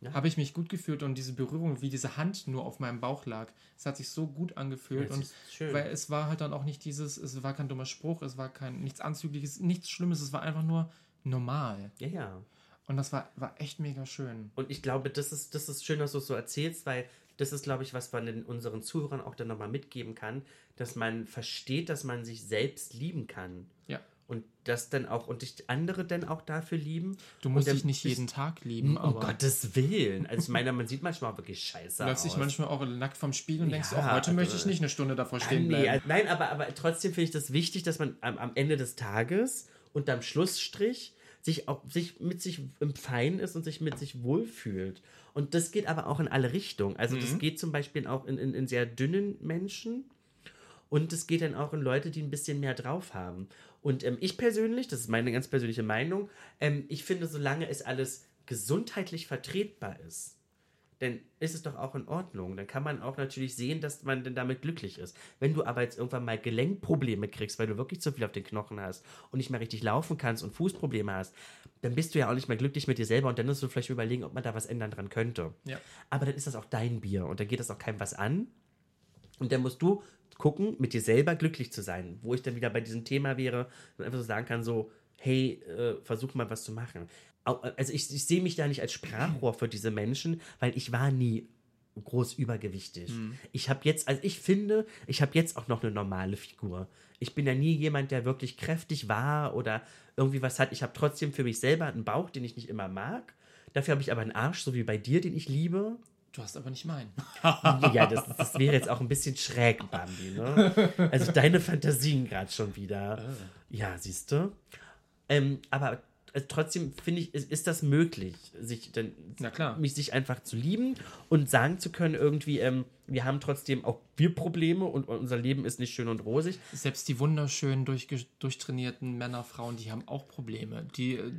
S1: Ja.
S2: habe ich mich gut gefühlt und diese Berührung, wie diese Hand nur auf meinem Bauch lag, es hat sich so gut angefühlt
S1: Ja,
S2: und
S1: schön.
S2: weil es war halt dann auch nicht dieses, es war kein dummer Spruch, es war kein nichts Anzügliches, nichts Schlimmes, es war einfach nur normal.
S1: Ja, ja.
S2: Und das war, war echt mega schön.
S1: Und ich glaube, das ist, das ist schön, dass du es so erzählst, weil das ist, glaube ich, was man den, unseren Zuhörern auch dann nochmal mitgeben kann, dass man versteht, dass man sich selbst lieben kann.
S2: Ja.
S1: Und das dann auch, und dich andere dann auch dafür lieben.
S2: Du musst dich nicht jeden Tag lieben,
S1: Um
S2: aber
S1: Gottes Willen. Also ich meine, man sieht manchmal auch wirklich scheiße
S2: du läufst
S1: aus.
S2: dich manchmal auch nackt vom Spiegel und denkst,
S1: Ja,
S2: oh, heute möchte ich
S1: also-
S2: nicht eine Stunde davor
S1: Ah,
S2: stehen
S1: nee,
S2: bleiben.
S1: also- nein, aber, aber trotzdem finde ich das wichtig, dass man am, am Ende des Tages und am Schlussstrich sich auch sich mit sich im Fein ist und sich mit sich wohlfühlt. Und das geht aber auch in alle Richtungen. Also
S2: Mhm.
S1: das geht zum Beispiel auch in, in, in sehr dünnen Menschen. Und es geht dann auch in Leute, die ein bisschen mehr drauf haben. Und ähm, ich persönlich, das ist meine ganz persönliche Meinung, ähm, ich finde, solange es alles gesundheitlich vertretbar ist, dann ist es doch auch in Ordnung. Dann kann man auch natürlich sehen, dass man dann damit glücklich ist. Wenn du aber jetzt irgendwann mal Gelenkprobleme kriegst, weil du wirklich zu viel auf den Knochen hast und nicht mehr richtig laufen kannst und Fußprobleme hast, dann bist du ja auch nicht mehr glücklich mit dir selber und dann musst du vielleicht überlegen, ob man da was ändern dran könnte.
S2: Ja.
S1: Aber dann ist das auch dein Bier und dann geht das auch keinem was an. Und dann musst du gucken, mit dir selber glücklich zu sein. Wo ich dann wieder bei diesem Thema wäre und einfach so sagen kann, so, hey, äh, versuch mal was zu machen. Au- Also ich, ich sehe mich da nicht als Sprachrohr für diese Menschen, weil ich war nie groß übergewichtig. Ich habe jetzt, also ich finde, ich habe jetzt auch noch eine normale Figur. Ich bin ja nie jemand, der wirklich kräftig war oder irgendwie was hat. Ich habe trotzdem für mich selber einen Bauch, den ich nicht immer mag. Dafür habe ich aber einen Arsch, so wie bei dir, den ich liebe.
S2: Du hast aber nicht meinen.
S1: Ja, das, das wäre jetzt auch ein bisschen schräg, Bambi, ne? Also deine Fantasien gerade schon wieder. Ja, siehst du. Ähm, aber äh, trotzdem finde ich, ist, ist das möglich, sich dann mich sich einfach zu lieben und sagen zu können, irgendwie, ähm, wir haben trotzdem auch wir Probleme und unser Leben ist nicht schön und rosig.
S2: Selbst die wunderschönen, durchtrainierten Männer, Frauen, die haben auch Probleme. Die, äh,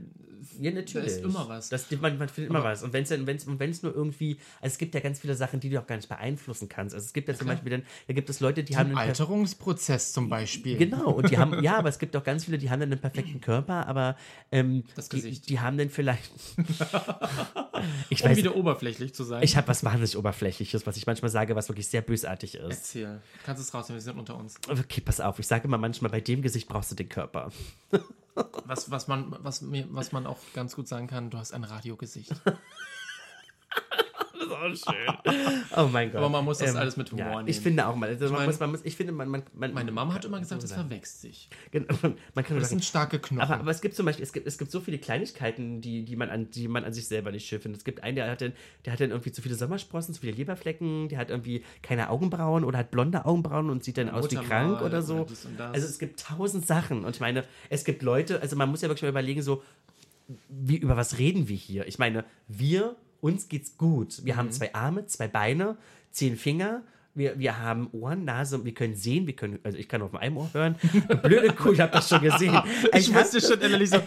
S1: Ja, natürlich.
S2: Da ist immer was.
S1: Das, man, man findet immer was. Und wenn es wenn's, wenn's nur irgendwie, also es gibt ja ganz viele Sachen, die du auch gar nicht beeinflussen kannst. Also es gibt ja zum. Beispiel dann, da gibt es Leute, die haben einen
S2: Alterungsprozess zum Beispiel.
S1: Genau, und die haben, ja, aber es gibt auch ganz viele, die haben dann einen perfekten Körper, aber ähm,
S2: Das
S1: die,
S2: Gesicht.
S1: die haben dann vielleicht. ich
S2: Um
S1: weiß,
S2: wieder oberflächlich zu sein.
S1: ich habe was wahnsinnig Oberflächliches, was ich manchmal sage, was wirklich sehr bösartig ist.
S2: Erzähl. Kannst es rausnehmen, wir sind unter uns.
S1: Okay, pass auf, ich sage immer manchmal, bei dem Gesicht brauchst du den Körper.
S2: Was, was, man, was, mir, was man auch ganz gut sagen kann, du hast ein Radiogesicht.
S1: Ist auch schön. Oh mein Gott.
S2: Aber man muss das alles mit Humor
S1: ja,
S2: nehmen.
S1: Ich finde auch mal, also man
S2: mein-
S1: muss, man muss, ich finde, man, man, man
S2: Meine Mama hat immer gesagt, das verwächst sich.
S1: Genau, man kann
S2: Das
S1: sagen,
S2: sind starke Knochen.
S1: Aber, aber es gibt zum Beispiel, es gibt, es gibt so viele Kleinigkeiten, die, die, man an, die man an sich selber nicht schön findet. Es gibt einen, der hat, dann, der hat dann irgendwie zu viele Sommersprossen, zu viele Leberflecken, der hat irgendwie keine Augenbrauen oder hat blonde Augenbrauen und sieht dann aus wie
S2: Muttermal
S1: krank oder so.
S2: und das.
S1: Also es gibt tausend Sachen. Und ich meine, es gibt Leute, also man muss ja wirklich mal überlegen, so, wie, über was reden wir hier? Ich meine, wir, uns geht's gut. Wir
S2: Mhm.
S1: haben zwei Arme, zwei Beine, zehn Finger. Wir, wir haben Ohren, Nase, wir können sehen, wir können, also ich kann auf einem Ohr hören. Blöde Kuh, ich habe das schon gesehen.
S2: ich wusste schon innerlich so,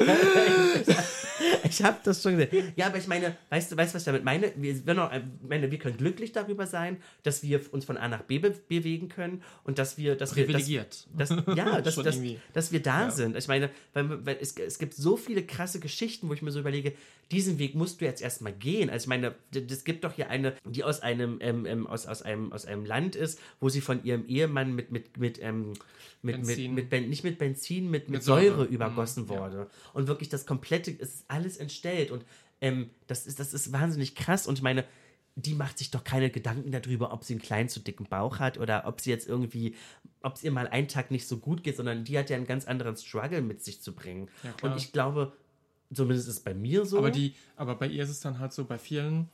S1: ich habe das schon gesehen. Ja, aber ich meine, weißt du, weißt, du, was ich damit meine? Wir, wir, meine, wir können glücklich darüber sein, dass wir uns von A nach B be bewegen können und dass wir, dass wir, dass,
S2: privilegiert.
S1: das, ja, dass, dass, dass wir da
S2: Ja.
S1: sind. Ich meine, weil, weil es, es gibt so viele krasse Geschichten, wo ich mir so überlege, diesen Weg musst du jetzt erstmal gehen. Also ich meine, es gibt doch hier eine, die aus einem, ähm, ähm, aus, aus, einem, aus einem Land ist, wo sie von ihrem Ehemann mit, mit, mit, ähm, mit, mit,
S2: Benzin.
S1: mit, Ben- nicht mit Benzin, mit, mit,
S2: Mit
S1: Säure,
S2: Säure.
S1: übergossen
S2: Mhm, ja.
S1: wurde. Und wirklich das komplette, es ist alles entstellt. Und ähm, das, ist, das ist wahnsinnig krass. Und ich meine, die macht sich doch keine Gedanken darüber, ob sie einen kleinen zu dicken Bauch hat oder ob sie jetzt irgendwie, ob es ihr mal einen Tag nicht so gut geht, sondern die hat ja einen ganz anderen Struggle mit sich zu bringen.
S2: Ja.
S1: Und ich glaube, zumindest ist es bei mir so.
S2: Aber, die, aber bei ihr ist es dann halt so, bei vielen,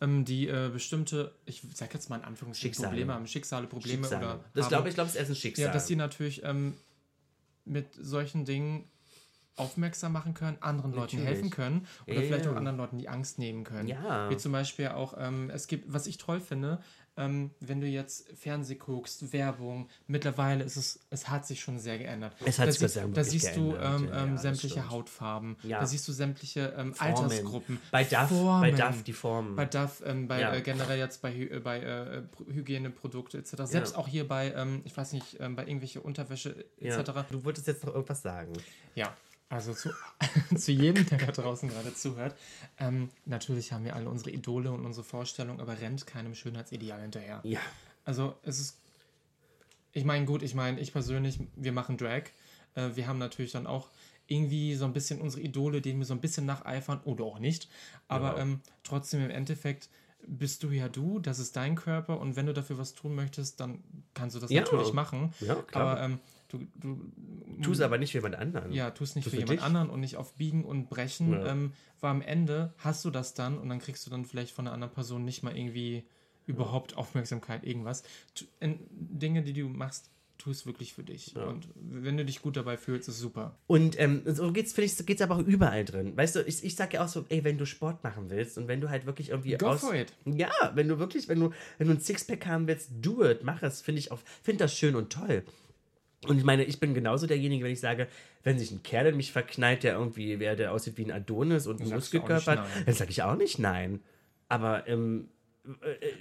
S2: ähm, die äh, bestimmte, ich sag jetzt mal in Anführungsstrichen,
S1: Schicksale.
S2: Probleme haben, Schicksale, Probleme
S1: Schicksale.
S2: oder.
S1: das glaube ich, glaube, es ist erst ein Schicksal.
S2: Ja, dass die natürlich ähm, mit solchen Dingen aufmerksam machen können, anderen Leuten
S1: Natürlich.
S2: helfen können oder
S1: Ja.
S2: vielleicht auch anderen Leuten die Angst nehmen können.
S1: Ja.
S2: Wie zum Beispiel auch, ähm, es gibt, was ich toll finde, ähm, wenn du jetzt Fernseh guckst, Werbung, mittlerweile ist es, es hat sich schon sehr geändert.
S1: Es hat
S2: da
S1: sich
S2: sie,
S1: Dank
S2: da siehst du
S1: geändert.
S2: ähm,
S1: Ja, ja,
S2: ähm,
S1: das
S2: sämtliche. Hautfarben,
S1: Ja.
S2: da siehst du sämtliche ähm. Altersgruppen.
S1: Bei Duff,
S2: Formen.
S1: bei Duff die Formen.
S2: Bei Duff, ähm, bei
S1: Ja.
S2: äh, generell jetzt bei, äh, bei äh, Pro- Hygieneprodukte etc. Selbst auch hier bei, ähm, ich weiß nicht, bei irgendwelche Unterwäsche
S1: ja.
S2: etc.
S1: Du wolltest jetzt noch irgendwas sagen.
S2: Ja, also zu, zu jedem, der da draußen gerade zuhört. Ähm, natürlich haben wir alle unsere Idole und unsere Vorstellungen, aber rennt keinem Schönheitsideal hinterher.
S1: Ja.
S2: Also es ist, ich meine, gut, ich meine, ich persönlich, wir machen Drag. Äh, wir haben natürlich dann auch irgendwie so ein bisschen unsere Idole, denen wir so ein bisschen nacheifern oder auch nicht. Aber
S1: Ja.
S2: ähm, trotzdem im Endeffekt bist du ja du, das ist dein Körper und wenn du dafür was tun möchtest, dann kannst du das
S1: Ja.
S2: natürlich machen.
S1: Ja, klar.
S2: Aber ähm, du, du
S1: Tu es aber nicht für jemand anderen.
S2: ja, tu es nicht
S1: Tu
S2: für jemand
S1: dich.
S2: anderen und nicht auf Biegen und Brechen.
S1: Ja.
S2: Ähm, weil am Ende hast du das dann und dann kriegst du dann vielleicht von einer anderen Person nicht mal irgendwie überhaupt Aufmerksamkeit, irgendwas. Tu, in, Dinge, die du machst, tu es wirklich für dich. Und wenn du dich gut dabei fühlst, ist super.
S1: Und ähm, so geht's, finde ich, geht's aber auch überall drin. Weißt du, ich, ich sag ja auch so, ey, wenn du Sport machen willst und wenn du halt wirklich irgendwie
S2: Go for it.
S1: Ja, wenn du wirklich, wenn du, wenn du ein Sixpack haben willst, do it, mach es, finde ich auch, finde das schön und toll. Und ich meine, ich bin genauso derjenige, wenn ich sage, wenn sich ein Kerl in mich verknallt, der irgendwie, wer der aussieht wie ein Adonis und ein
S2: sagst du auch
S1: Muskelkörper,
S2: nein.
S1: dann sage ich auch nicht nein. Aber ähm,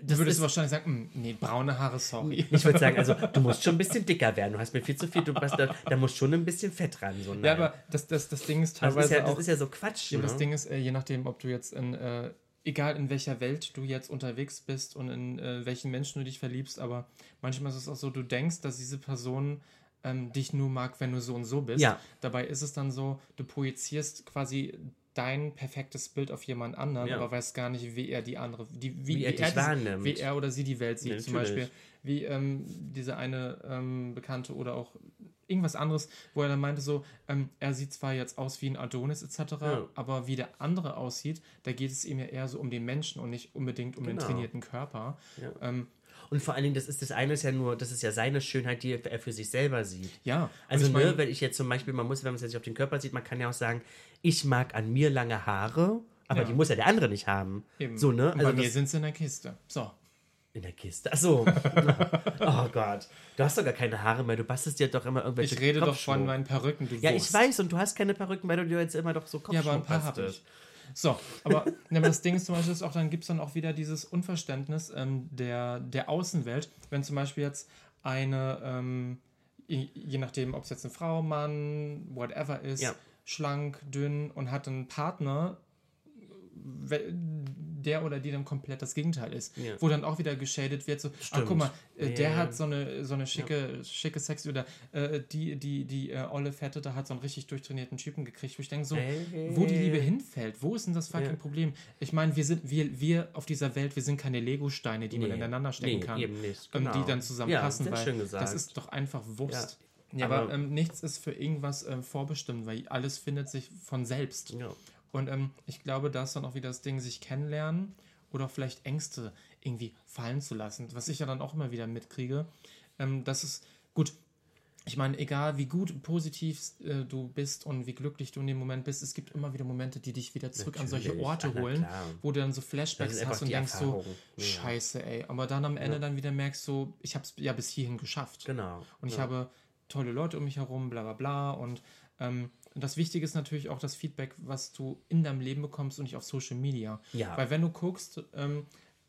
S2: Du würdest wahrscheinlich sagen, "Mm, nee, braune Haare, sorry.
S1: ich würde sagen, also du musst schon ein bisschen dicker werden. Du hast mir viel zu viel, du hast da, da muss schon ein bisschen Fett ran. So,
S2: Ja, aber das, das, das Ding ist
S1: das,
S2: teilweise
S1: ist ja, das
S2: auch.
S1: ist ja so Quatsch.
S2: Ja,
S1: ne?
S2: das Ding ist, äh, je nachdem, ob du jetzt in, äh, egal in welcher Welt du jetzt unterwegs bist und in äh, welchen Menschen du dich verliebst, aber manchmal ist es auch so, du denkst, dass diese Person ähm, dich nur mag, wenn du so und so bist.
S1: Ja.
S2: Dabei ist es dann so, du projizierst quasi dein perfektes Bild auf jemand anderen,
S1: Ja.
S2: aber weißt gar nicht, wie er die andere, die, wie,
S1: Wie er
S2: diese-
S1: wahrnimmt.
S2: wie er oder sie die Welt sieht.
S1: Ja,
S2: Zum. Beispiel, wie ähm, diese eine ähm, Bekannte oder auch irgendwas anderes, wo er dann meinte so, ähm, er sieht zwar jetzt aus wie ein Adonis etc.,
S1: Ja.
S2: aber wie der andere aussieht, da geht es ihm ja eher so um den Menschen und nicht unbedingt um den
S1: Genau.
S2: trainierten Körper.
S1: Ja.
S2: Ähm,
S1: Und vor allen Dingen, das ist das eine ist ja nur, das ist ja seine Schönheit, die er für sich selber sieht.
S2: ja,
S1: Also,
S2: und ich
S1: ne, wenn ich jetzt zum Beispiel, man muss, wenn man es jetzt auf den Körper sieht, man kann ja auch sagen, ich mag an mir lange Haare, aber
S2: Ja.
S1: die muss ja der andere nicht haben.
S2: eben.
S1: So, ne?
S2: Und
S1: Also
S2: bei mir
S1: das,
S2: sind sie in der Kiste. So.
S1: in der Kiste. Achso. oh Gott. Du hast doch gar keine Haare mehr. Du bastelst dir doch immer irgendwelche
S2: Ich rede doch von meinen Perücken, du
S1: Ja, ich
S2: Wurst.
S1: weiß, und du hast keine Perücken, weil du dir jetzt immer doch so
S2: Ja,
S1: Kopfschmuck
S2: aber ein paar habe ich. So, aber, ja, aber das Ding ist zum Beispiel, ist auch, dann gibt es dann auch wieder dieses Unverständnis ähm, der, der Außenwelt. Wenn zum Beispiel jetzt eine, ähm, je, je nachdem, ob es jetzt eine Frau, Mann, whatever ist,
S1: Ja.
S2: schlank, dünn und hat einen Partner, der oder die dann komplett das Gegenteil ist.
S1: Ja.
S2: Wo dann auch wieder geschadet wird, so, ah,
S1: Stimmt.
S2: guck mal, äh, der
S1: Ja.
S2: hat so eine, so eine schicke, schicke Sexy oder äh, die, die, die äh, olle Fette, da hat so einen richtig durchtrainierten Typen gekriegt, wo ich denke so,
S1: Ey.
S2: wo die Liebe hinfällt, wo ist denn das fucking
S1: Ja.
S2: Problem? Ich meine, wir sind, wir, wir auf dieser Welt, wir sind keine Lego-Steine, die man
S1: Nee.
S2: ineinander stecken
S1: Nee,
S2: kann.
S1: eben nicht. Genau.
S2: die dann zusammenpassen,
S1: Ja,
S2: weil das ist doch einfach Wurst. Ja,
S1: aber-
S2: aber ähm, nichts ist für irgendwas ähm, vorbestimmt, weil alles findet sich von selbst.
S1: Ja.
S2: Und ähm, ich glaube, da ist dann auch wieder das Ding, sich kennenlernen oder vielleicht Ängste irgendwie fallen zu lassen. Was ich ja dann auch immer wieder mitkriege. Ähm, das ist gut. Ich meine, egal wie gut positiv äh, du bist und wie glücklich du in dem Moment bist, es gibt immer wieder Momente, die dich wieder zurück an solche
S1: Natürlich.
S2: Orte holen,
S1: klar.
S2: wo du dann so Flashbacks hast und denkst so,
S1: Erfahrung. Ja.
S2: scheiße, ey. Aber dann am Ende dann wieder merkst so, ich habe es ja bis hierhin geschafft.
S1: Genau.
S2: Und ich
S1: ja.
S2: habe tolle Leute um mich herum, bla bla bla. Und ähm, das Wichtige ist natürlich auch das Feedback, was du in deinem Leben bekommst und nicht auf Social Media.
S1: Ja.
S2: Weil wenn du guckst, ähm,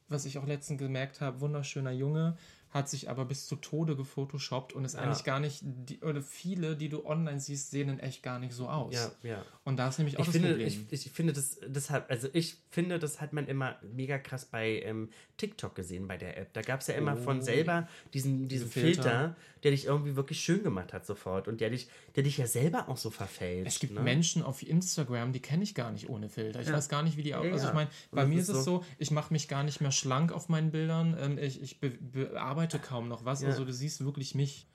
S2: was ich auch letztens gemerkt habe, wunderschöner Junge, hat sich aber bis zu Tode gefotoshoppt und ist
S1: Ja.
S2: eigentlich gar nicht, die, oder viele, die du online siehst, sehen in echt gar nicht so aus.
S1: Ja, ja.
S2: Und da ist nämlich auch
S1: Ich
S2: das
S1: finde,
S2: Problem.
S1: ich, ich finde das, hat, also ich finde, das hat man immer mega krass bei ähm, TikTok gesehen, bei der App. Da gab es ja immer von selber diesen, diesen
S2: Filter.
S1: Filter. der dich irgendwie wirklich schön gemacht hat sofort und der dich, der dich ja selber auch so verfällt.
S2: Es gibt
S1: ne?
S2: Menschen auf Instagram, die kenne ich gar nicht ohne Filter. Ich
S1: Ja.
S2: weiß gar nicht, wie die.
S1: Ja,
S2: Also ich meine, bei mir
S1: ist
S2: es so, ich mache mich gar nicht mehr schlank auf meinen Bildern. Ähm, ich ich be bearbeite kaum noch was.
S1: Ja.
S2: Also du siehst wirklich mich.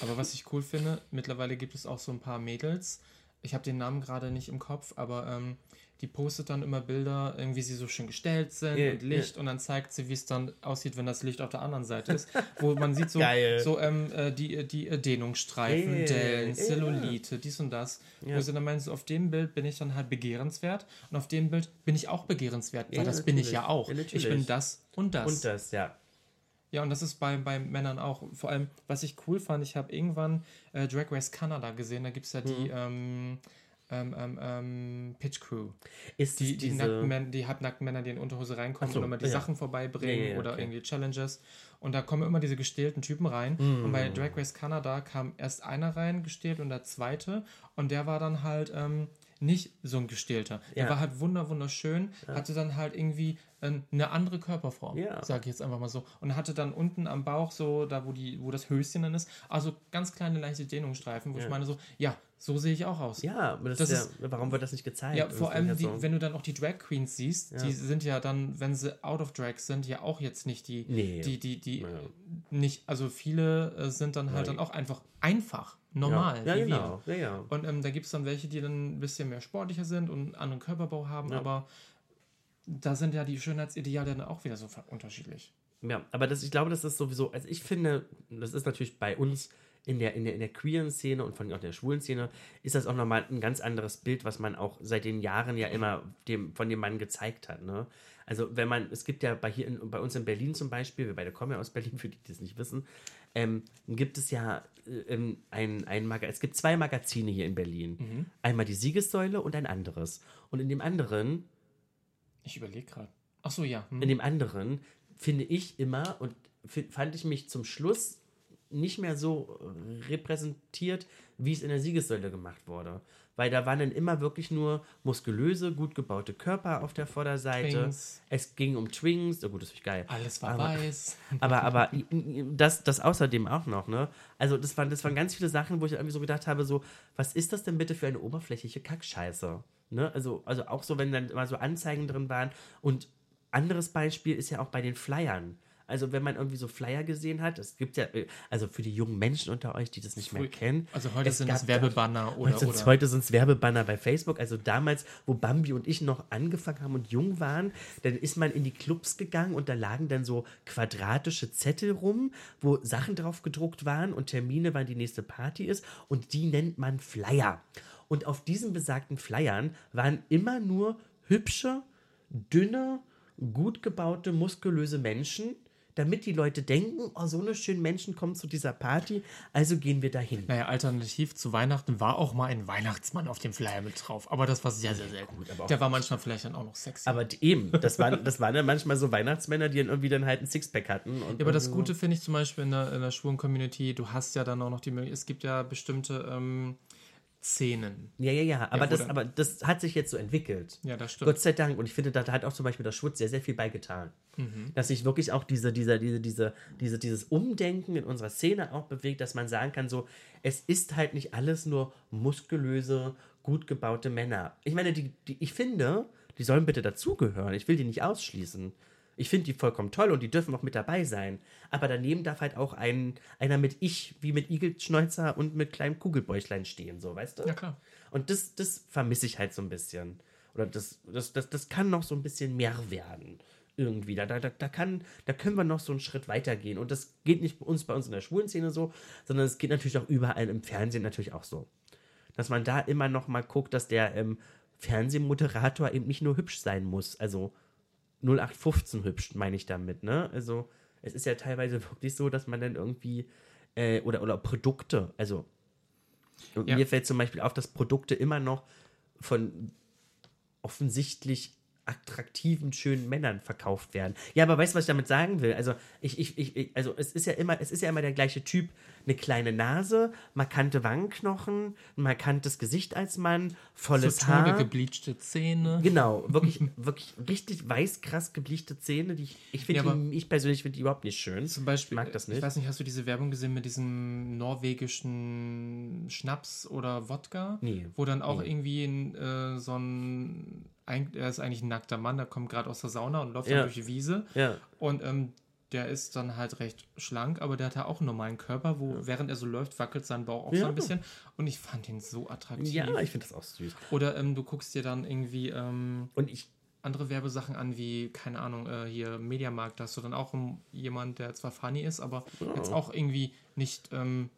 S2: Aber was ich cool finde, mittlerweile gibt es auch so ein paar Mädels. Ich habe den Namen gerade nicht im Kopf, aber ähm, die postet dann immer Bilder, irgendwie sie so schön gestellt sind
S1: Ja,
S2: und Licht
S1: ja.
S2: und dann zeigt sie, wie es dann aussieht, wenn das Licht auf der anderen Seite ist. Wo man sieht so,
S1: Geil.
S2: so ähm, äh, die, die Dehnungsstreifen,
S1: Ja,
S2: Dellen,
S1: ja.
S2: Zellulite, dies und das. Wo sie dann meinen, so auf dem Bild bin ich dann halt begehrenswert und auf dem Bild bin ich auch begehrenswert, weil das bin ich
S1: natürlich.
S2: ja auch.
S1: Ja,
S2: ich
S1: natürlich.
S2: bin das und das.
S1: Und das, ja.
S2: Ja, und das ist bei, bei Männern auch. Vor allem, was ich cool fand, ich habe irgendwann äh, Drag Race Canada gesehen, da gibt es ja die
S1: Mhm.
S2: ähm, ähm, ähm, ähm, Pitch Crew.
S1: Ist
S2: Die, die, nackten Männer, die halbnackten Männer, die in Unterhose reinkommen
S1: so,
S2: und immer die
S1: ja.
S2: Sachen vorbeibringen
S1: Ja, ja, ja,
S2: oder
S1: okay.
S2: irgendwie Challenges. Und da kommen immer diese gestählten Typen rein.
S1: Mhm.
S2: Und bei Drag Race Canada kam erst einer rein, gestählt, und der zweite. Und der war dann halt ähm, nicht so ein gestählter. Der
S1: Ja.
S2: war halt wunder wunderschön, hatte dann halt irgendwie eine andere Körperform,
S1: Ja.
S2: sage ich jetzt einfach mal so. Und hatte dann unten am Bauch so, da wo, die, wo das Höschen dann ist, also ganz kleine leichte Dehnungsstreifen, wo ich
S1: Ja.
S2: meine so, ja, so sehe ich auch aus.
S1: ja, das,
S2: Das
S1: ist ja, warum wird das nicht gezeigt?
S2: Ja, vor allem,
S1: ja
S2: die, wenn du dann auch die Drag Queens siehst, die sind ja dann, wenn sie out of drag sind, ja auch jetzt nicht die,
S1: Nee.
S2: die, die, die,
S1: Ja.
S2: nicht, also viele äh, sind dann halt
S1: Nein.
S2: dann auch einfach einfach, normal,
S1: Ja, ja genau. Ja, ja.
S2: wir. Und ähm, da gibt es dann welche, die dann ein bisschen mehr sportlicher sind und einen anderen Körperbau haben,
S1: Ja.
S2: aber da sind ja die Schönheitsideale dann auch wieder so unterschiedlich.
S1: Ja, aber das, ich glaube, das ist sowieso, also ich finde, das ist natürlich bei uns in der, in der, in der queeren Szene und von auch der schwulen Szene, ist das auch nochmal ein ganz anderes Bild, was man auch seit den Jahren ja immer dem, von dem Mann gezeigt hat. Ne? Also wenn man, es gibt ja bei hier in, bei uns in Berlin zum Beispiel, wir beide kommen ja aus Berlin, für die, die das nicht wissen, ähm, gibt es ja äh, ähm, ein, ein Maga es gibt zwei Magazine hier in Berlin. Einmal die Siegessäule und ein anderes. Und in dem anderen
S2: Ich überlege gerade. Ach so, ja. Hm.
S1: in dem anderen finde ich immer, und fand ich mich zum Schluss nicht mehr so repräsentiert, wie es in der Siegessäule gemacht wurde. Weil da waren dann immer wirklich nur muskulöse, gut gebaute Körper auf der Vorderseite. Twings. Es ging um Twings. Oh gut, das ist geil.
S2: Alles war
S1: aber,
S2: weiß.
S1: Aber, aber das, das außerdem auch noch, ne? Also, das waren, das waren ganz viele Sachen, wo ich irgendwie so gedacht habe: so, was ist das denn bitte für eine oberflächliche Kackscheiße? Ne? Also, also auch so, wenn dann mal so Anzeigen drin waren. Und anderes Beispiel ist ja auch bei den Flyern. Also wenn man irgendwie so Flyer gesehen hat, es gibt ja, also für die jungen Menschen unter euch, die das nicht mehr kennen.
S2: Also heute sind es Werbebanner oder,
S1: heute, oder. Heute sind es Werbebanner bei Facebook. Also damals, wo Bambi und ich noch angefangen haben und jung waren, dann ist man in die Clubs gegangen und da lagen dann so quadratische Zettel rum, wo Sachen drauf gedruckt waren und Termine, wann die nächste Party ist und die nennt man Flyer. Und auf diesen besagten Flyern waren immer nur hübsche, dünne, gut gebaute, muskulöse Menschen, damit die Leute denken, oh, so eine schöne Menschen kommen zu dieser Party, also gehen wir dahin.
S2: Naja, alternativ zu Weihnachten war auch mal ein Weihnachtsmann auf dem Flyer mit drauf, aber das war sehr, sehr selten. Gut, Der war manchmal vielleicht dann auch noch sexy.
S1: Aber eben, das waren, das waren ja manchmal so Weihnachtsmänner, die dann irgendwie dann halt ein Sixpack hatten.
S2: ja, aber das Gute finde ich zum Beispiel in der, in der schwulen Community, du hast ja dann auch noch die Möglichkeit, es gibt ja bestimmte ähm, Szenen.
S1: Ja, ja, ja. Aber, ja, das, aber das hat sich jetzt so entwickelt.
S2: Ja, das stimmt.
S1: Gott sei Dank. Und ich finde, da hat auch zum Beispiel der Schwutz sehr, sehr viel beigetan. Mhm. Dass sich wirklich auch diese, diese, diese, diese, diese, dieses Umdenken in unserer Szene auch bewegt, dass man sagen kann, so, es ist halt nicht alles nur muskulöse, gut gebaute Männer. Ich meine, die, die, ich finde, die sollen bitte dazugehören. Ich will die nicht ausschließen. Ich finde die vollkommen toll und die dürfen auch mit dabei sein. Aber daneben darf halt auch ein, einer mit Ich, wie mit Igelschnäuzer und mit kleinem Kugelbäuchlein stehen, so, weißt du?
S2: Ja, klar.
S1: Und das, das vermisse ich halt so ein bisschen. Oder das, das, das, das kann noch so ein bisschen mehr werden. Irgendwie. Da, da, da, kann, da können wir noch so einen Schritt weiter gehen. Und das geht nicht bei uns, bei uns in der schwulen Szene so, sondern es geht natürlich auch überall im Fernsehen natürlich auch so. Dass man da immer noch mal guckt, dass der ähm, Fernsehmoderator eben nicht nur hübsch sein muss. Also 0815 hübsch, meine ich damit, ne? Also, es ist ja teilweise wirklich so, dass man dann irgendwie, äh, oder, oder Produkte, also, ja. mir fällt zum Beispiel auf, dass Produkte immer noch von offensichtlich attraktiven, schönen Männern verkauft werden. Ja, aber weißt du, was ich damit sagen will? Also, ich, ich, ich, also es ist ja immer, es ist ja immer der gleiche Typ. Eine kleine Nase, markante Wangenknochen, ein markantes Gesicht als Mann, volles so Haar.
S2: gebleachte Zähne.
S1: Genau, wirklich, wirklich richtig weiß, krass gebleachte Zähne. Die ich ich finde, ja, ich persönlich finde die überhaupt nicht schön.
S2: Zum Beispiel, ich mag das nicht. Ich weiß nicht, hast du diese Werbung gesehen mit diesem norwegischen Schnaps oder Wodka?
S1: Nee.
S2: Wo dann auch nee. irgendwie äh, so ein er ist eigentlich ein nackter Mann, der kommt gerade aus der Sauna und läuft ja. dann durch die Wiese.
S1: Ja.
S2: Und ähm, der ist dann halt recht schlank, aber der hat ja auch einen normalen Körper, wo ja. während er so läuft, wackelt sein Bauch auch ja. so ein bisschen. Und ich fand ihn so attraktiv.
S1: Ja, ich finde das auch süß.
S2: Oder ähm, du guckst dir dann irgendwie ähm,
S1: und ich
S2: andere Werbesachen an, wie, keine Ahnung, äh, hier Mediamarkt, da hast du dann auch jemand, der zwar funny ist, aber oh. jetzt auch irgendwie nicht ähm,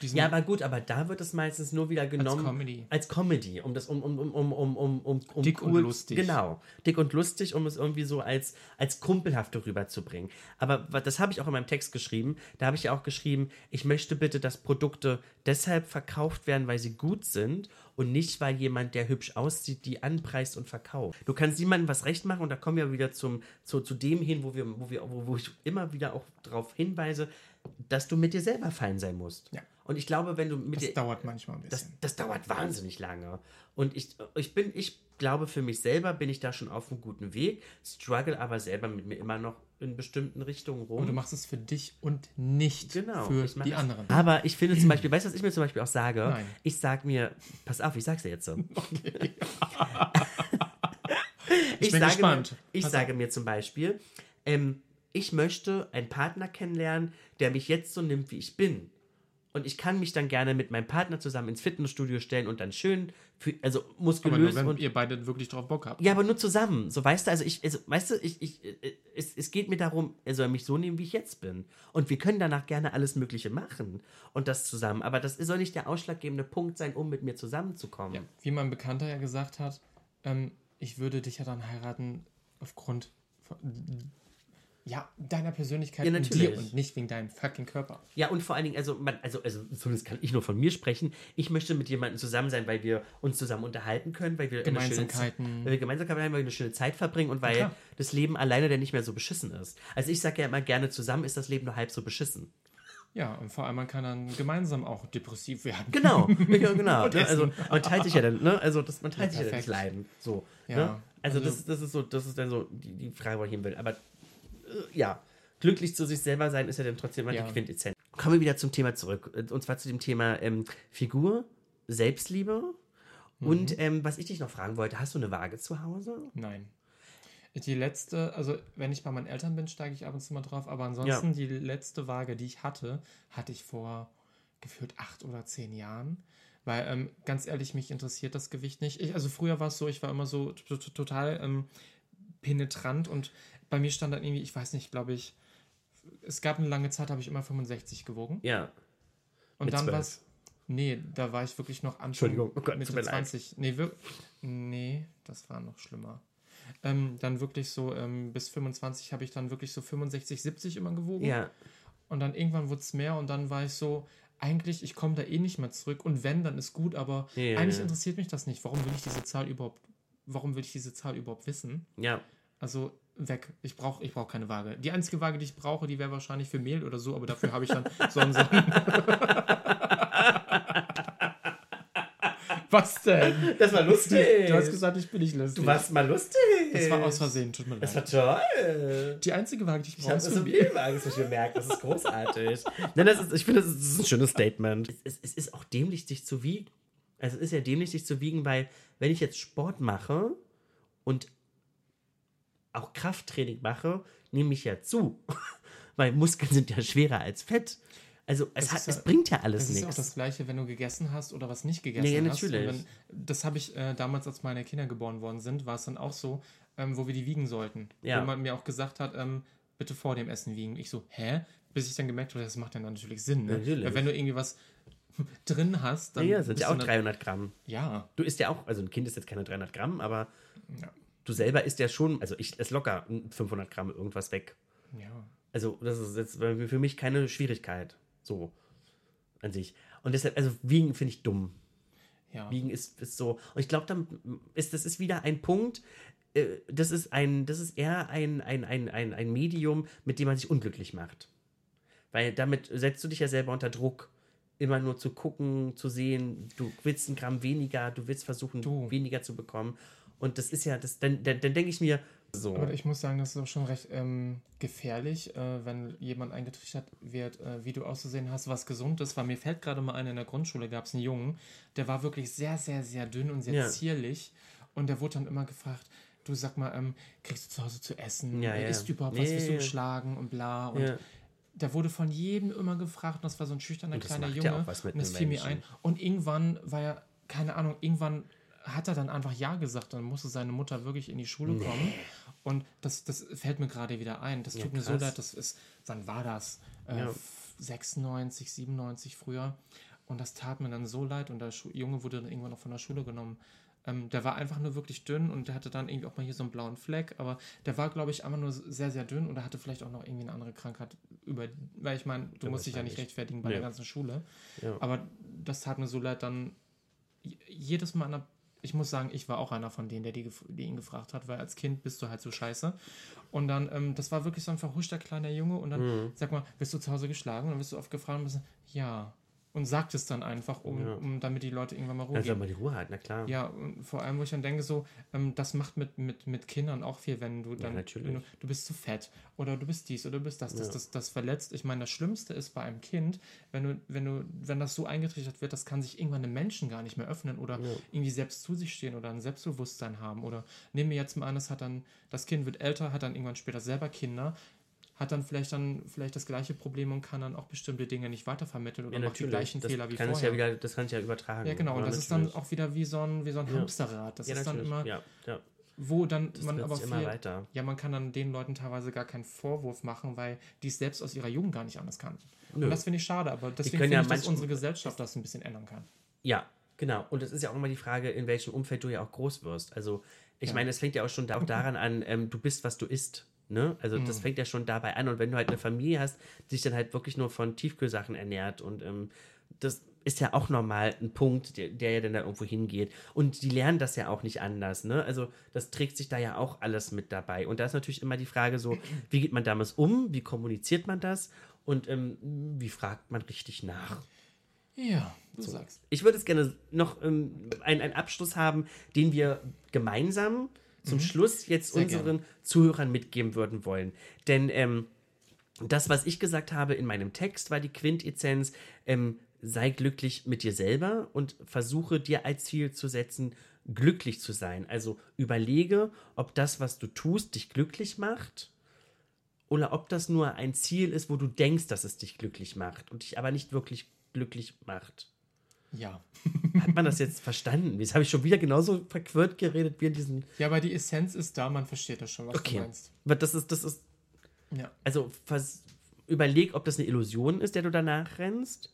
S1: ja, aber gut, aber da wird es meistens nur wieder genommen
S2: als Comedy,
S1: als Comedy um das um um um um um um, um, um
S2: dick cool, und lustig.
S1: Genau, dick und lustig, um es irgendwie so als als kumpelhafte rüberzubringen. Aber das habe ich auch in meinem Text geschrieben. Da habe ich ja auch geschrieben, ich möchte bitte, dass Produkte deshalb verkauft werden, weil sie gut sind und nicht, weil jemand, der hübsch aussieht, die anpreist und verkauft. Du kannst niemandem was recht machen und da kommen wir wieder zum, zu, zu dem hin, wo, wir, wo, wir, wo, wo ich immer wieder auch darauf hinweise, dass du mit dir selber fein sein musst.
S2: Ja.
S1: Und ich glaube, wenn du mit
S2: das dauert manchmal ein
S1: bisschen. Das, das dauert wahnsinnig lange. Und ich, ich bin, ich glaube, für mich selber bin ich da schon auf einem guten Weg, struggle aber selber mit mir immer noch in bestimmten Richtungen rum.
S2: Und du machst es für dich und nicht genau, für die das. anderen.
S1: Aber ich finde zum Beispiel, weißt du, was ich mir zum Beispiel auch sage? Nein. Ich sag mir, pass auf, ich sag's dir jetzt so. Okay. ich, ich bin sage gespannt. Mir, ich pass sage auf. mir zum Beispiel, ähm, ich möchte einen Partner kennenlernen, der mich jetzt so nimmt, wie ich bin und ich kann mich dann gerne mit meinem Partner zusammen ins Fitnessstudio stellen und dann schön, für, also muskulös
S2: aber nur,
S1: und
S2: ihr beide wirklich drauf Bock habt.
S1: Ja, aber nur zusammen. So weißt du, also ich, also, weißt du, ich, ich, es, es geht mir darum, er soll mich so nehmen, wie ich jetzt bin. Und wir können danach gerne alles Mögliche machen und das zusammen. Aber das soll nicht der ausschlaggebende Punkt sein, um mit mir zusammenzukommen.
S2: Ja, wie mein Bekannter ja gesagt hat, ähm, ich würde dich ja dann heiraten aufgrund von, Ja, deiner Persönlichkeit
S1: Ja,
S2: und
S1: natürlich.
S2: dir und nicht wegen deinem fucking Körper.
S1: Ja, und vor allen Dingen, also, man, also, also zumindest kann ich nur von mir sprechen. Ich möchte mit jemandem zusammen sein, weil wir uns zusammen unterhalten können, weil wir eine schöne,
S2: Gemeinsamkeiten.
S1: weil wir Gemeinsamkeiten haben, weil wir eine schöne Zeit verbringen und weil
S2: klar.
S1: das Leben alleine dann nicht mehr so beschissen ist. Also ich sage ja immer gerne, zusammen ist das Leben nur halb so beschissen.
S2: Ja, und vor allem man kann dann gemeinsam auch depressiv werden.
S1: Genau, ja, genau.
S2: Und
S1: ne? Also man teilt sich ja dann, ne? Also das, man teilt sich ja dann das
S2: perfekt.
S1: Leiden. So.
S2: Ja,
S1: ne? Also,
S2: also-
S1: das, das ist so, das ist dann so die, die Frage, wo ich hin will. Aber ja, glücklich zu sich selber sein ist ja dann trotzdem immer
S2: Ja.
S1: die Quintessenz. Kommen wir wieder zum Thema zurück. Und zwar zu dem Thema ähm, Figur, Selbstliebe.
S2: Mhm.
S1: Und ähm, was ich dich noch fragen wollte, hast du eine Waage zu Hause?
S2: Nein. Die letzte, also wenn ich bei meinen Eltern bin, steige ich ab und zu mal drauf, aber ansonsten die letzte Waage, die ich hatte, hatte ich vor gefühlt acht oder zehn Jahren. Weil, ähm, ganz ehrlich, mich interessiert das Gewicht nicht. Ich, also früher war es so, ich war immer so total ähm, penetrant und bei mir stand dann irgendwie, ich weiß nicht, glaube ich, es gab eine lange Zeit, habe ich immer 65 gewogen.
S1: Ja.
S2: Und
S1: Mit
S2: dann
S1: 12.
S2: war es. Nee, da war ich wirklich noch Anfang
S1: Entschuldigung, oh Gott,
S2: Mitte
S1: tut mir leid.
S2: 20. Nee, wir, nee, das war noch schlimmer. Ähm, dann wirklich so ähm, bis 25 habe ich dann wirklich so 65, 70 immer gewogen.
S1: Ja.
S2: Und dann irgendwann wurde es mehr und dann war ich so, eigentlich, ich komme da eh nicht mehr zurück. Und wenn, dann ist gut, aber
S1: Ja.
S2: eigentlich interessiert mich das nicht. Warum will ich diese Zahl überhaupt, warum will ich diese Zahl überhaupt wissen?
S1: Ja.
S2: Also weg. Ich brauche ich brauch keine Waage. Die einzige Waage, die ich brauche, die wäre wahrscheinlich für Mehl oder so, aber dafür habe ich dann so einen. So Was denn?
S1: Das war lustig.
S2: Du hast gesagt, ich bin nicht lustig.
S1: du warst mal lustig.
S2: das war aus Versehen, tut mir
S1: Das
S2: leid.
S1: war toll.
S2: Die einzige Waage, die ich
S1: Ich
S2: brauche,
S1: habe
S2: ist
S1: das
S2: für Mehl.
S1: Angst, was ich gemerkt. Das ist großartig. Nein, das ist, ich finde, das ist, das ist ein schönes Statement. Es, es, es ist auch dämlich, sich zu wiegen. Also es ist ja dämlich, sich zu wiegen, weil wenn ich jetzt Sport mache und auch Krafttraining mache, nehme ich ja zu. weil Muskeln sind ja schwerer als Fett. Also es, hat,
S2: ist ja-
S1: es bringt ja alles
S2: Das ist ja auch
S1: nichts.
S2: das Gleiche, wenn du gegessen hast oder was nicht gegessen
S1: Ja, ja,
S2: hast.
S1: natürlich.
S2: Wenn, das habe ich äh, damals, als meine Kinder geboren worden sind, war es dann auch so, ähm, wo wir die wiegen sollten.
S1: Ja.
S2: Wo man mir auch gesagt hat, ähm, bitte vor dem Essen wiegen. Ich so, hä? Bis ich dann gemerkt habe, das macht ja dann natürlich Sinn. Ne?
S1: Natürlich.
S2: Weil wenn du irgendwie was drin hast, dann.
S1: ja, sind
S2: bist
S1: ja
S2: du
S1: auch
S2: dann-
S1: 300 Gramm.
S2: Ja.
S1: Du isst ja auch, also ein Kind ist jetzt keine 300 Gramm, aber
S2: Ja.
S1: Du selber isst ja schon, also ich esse locker 500 Gramm irgendwas weg.
S2: Ja.
S1: Also, das ist jetzt für mich keine Schwierigkeit. So. An sich. Und deshalb, also, Wiegen finde ich dumm.
S2: Ja.
S1: Wiegen ist, ist so. Und ich glaube, dann ist das ist wieder ein Punkt. äh, Das ist ein, das ist eher ein, ein, ein, ein, ein Medium, mit dem man sich unglücklich macht. Weil damit setzt du dich ja selber unter Druck. Immer nur zu gucken, zu sehen, du willst einen Gramm weniger, du willst versuchen,
S2: Du.
S1: weniger zu bekommen. Und das ist ja, das, dann, dann, dann denke ich mir, so.
S2: Aber ich muss sagen, das ist auch schon recht ähm, gefährlich, äh, wenn jemand eingetrichtert wird, äh, wie du auszusehen hast, was gesund ist. Weil mir fällt gerade mal ein, in der Grundschule gab es einen Jungen, der war wirklich sehr, sehr, sehr dünn und sehr
S1: Ja.
S2: zierlich. Und der wurde dann immer gefragt, du sag mal, ähm, kriegst du zu Hause zu essen?
S1: Ja,
S2: Äh,
S1: ja.
S2: Isst du überhaupt was?
S1: Nee,
S2: Wirst du geschlagen und bla. Und
S1: Ja.
S2: der wurde von jedem immer gefragt und das war so ein schüchterner kleiner Junge.
S1: ja auch was mit
S2: und das fiel mir
S1: Menschen.
S2: ein. Und irgendwann war ja, keine Ahnung, irgendwann hat er dann einfach Ja gesagt. Dann musste seine Mutter wirklich in die Schule kommen. Und das, das fällt mir gerade wieder ein. Das tut mir so leid. Das ist, wann war das? Äh,
S1: Ja.
S2: 96, 97 früher. Und das tat mir dann so leid. Und der Schu Junge wurde dann irgendwann noch von der Schule genommen. Ähm, der war einfach nur wirklich dünn und der hatte dann irgendwie auch mal hier so einen blauen Fleck. Aber der war, glaube ich, einfach nur sehr, sehr dünn und er hatte vielleicht auch noch irgendwie eine andere Krankheit über. Weil ich meine, du
S1: Ja,
S2: musst dich ja nicht rechtfertigen bei
S1: Nee.
S2: der ganzen Schule.
S1: Ja.
S2: Aber das tat mir so leid, dann jedes Mal, an der, ich muss sagen, ich war auch einer von denen, der die, die ihn gefragt hat, weil als Kind bist du halt so scheiße. Und dann, ähm, das war wirklich so ein verhuschter kleiner Junge und dann,
S1: Mhm.
S2: sag mal, wirst du zu Hause geschlagen? Und dann wirst du oft gefragt und bist, ja. Und sagt es dann einfach, um,
S1: Ja.
S2: um damit die Leute irgendwann mal Ruhe geben.
S1: man die Ruhe halten, na klar.
S2: Ja, und vor allem, wo ich dann denke, so, ähm, das macht mit, mit, mit Kindern auch viel, wenn du dann,
S1: natürlich.
S2: wenn du, du bist zu fett oder du bist dies oder du bist das, das,
S1: Ja.
S2: das, das verletzt. Ich meine, das Schlimmste ist bei einem Kind, wenn du, wenn du, wenn das so eingetrichtert wird, das kann sich irgendwann einem Menschen gar nicht mehr öffnen oder
S1: Ja.
S2: irgendwie selbst zu sich stehen oder ein Selbstbewusstsein haben. Oder nehmen wir jetzt mal an, das hat dann, das Kind wird älter, hat dann irgendwann später selber Kinder, hat dann vielleicht dann vielleicht das gleiche Problem und kann dann auch bestimmte Dinge nicht weitervermitteln oder
S1: Ja,
S2: macht die gleichen
S1: das
S2: Fehler wie
S1: kann
S2: vorher.
S1: ja wieder, Das kann ich ja übertragen.
S2: ja, genau. Und
S1: Ja,
S2: das ist dann
S1: natürlich.
S2: auch wieder wie so ein, wie so ein
S1: Ja.
S2: Hamsterrad. Das ist dann
S1: natürlich.
S2: immer, wo dann
S1: Das
S2: man aber viel,
S1: weiter.
S2: ja, man kann dann den Leuten teilweise gar keinen Vorwurf machen, weil die es selbst aus ihrer Jugend gar nicht anders kannten.
S1: Nö.
S2: Und das finde ich schade, aber deswegen finde ich, dass unsere Gesellschaft das ein bisschen ändern kann.
S1: Ja, genau. Und es ist ja auch immer die Frage, in welchem Umfeld du ja auch groß wirst. Also, ich meine, es fängt ja auch schon da, auch daran an, ähm, du bist, was du isst. Ne? Also das fängt ja schon dabei an. Und wenn du halt eine Familie hast, die sich dann halt wirklich nur von Tiefkühlsachen ernährt und ähm, das ist ja auch normal ein Punkt, der, der ja dann da irgendwo hingeht. Und die lernen das ja auch nicht anders. Ne? Also das trägt sich da ja auch alles mit dabei. Und da ist natürlich immer die Frage so, wie geht man damit um? Wie kommuniziert man das? Und ähm, wie fragt man richtig nach?
S2: Ja, du sagst.
S1: Ich würde es gerne noch ähm, einen, einen Abschluss haben, den wir gemeinsam zum Schluss jetzt
S2: Mhm. Sehr
S1: unseren Zuhörern mitgeben würden wollen. Denn ähm, das, was ich gesagt habe in meinem Text, war die Quintessenz, ähm, sei glücklich mit dir selber und versuche dir als Ziel zu setzen, glücklich zu sein. Also überlege, ob das, was du tust, dich glücklich macht oder ob das nur ein Ziel ist, wo du denkst, dass es dich glücklich macht und dich aber nicht wirklich glücklich macht.
S2: Ja.
S1: Hat man das jetzt verstanden? Jetzt habe ich schon wieder genauso verquirrt geredet wie in diesen.
S2: Ja, aber die Essenz ist da, man versteht das schon, was
S1: Okay.
S2: du meinst.
S1: Aber das ist, das ist,
S2: Ja.
S1: also überleg, ob das eine Illusion ist, der du danach rennst.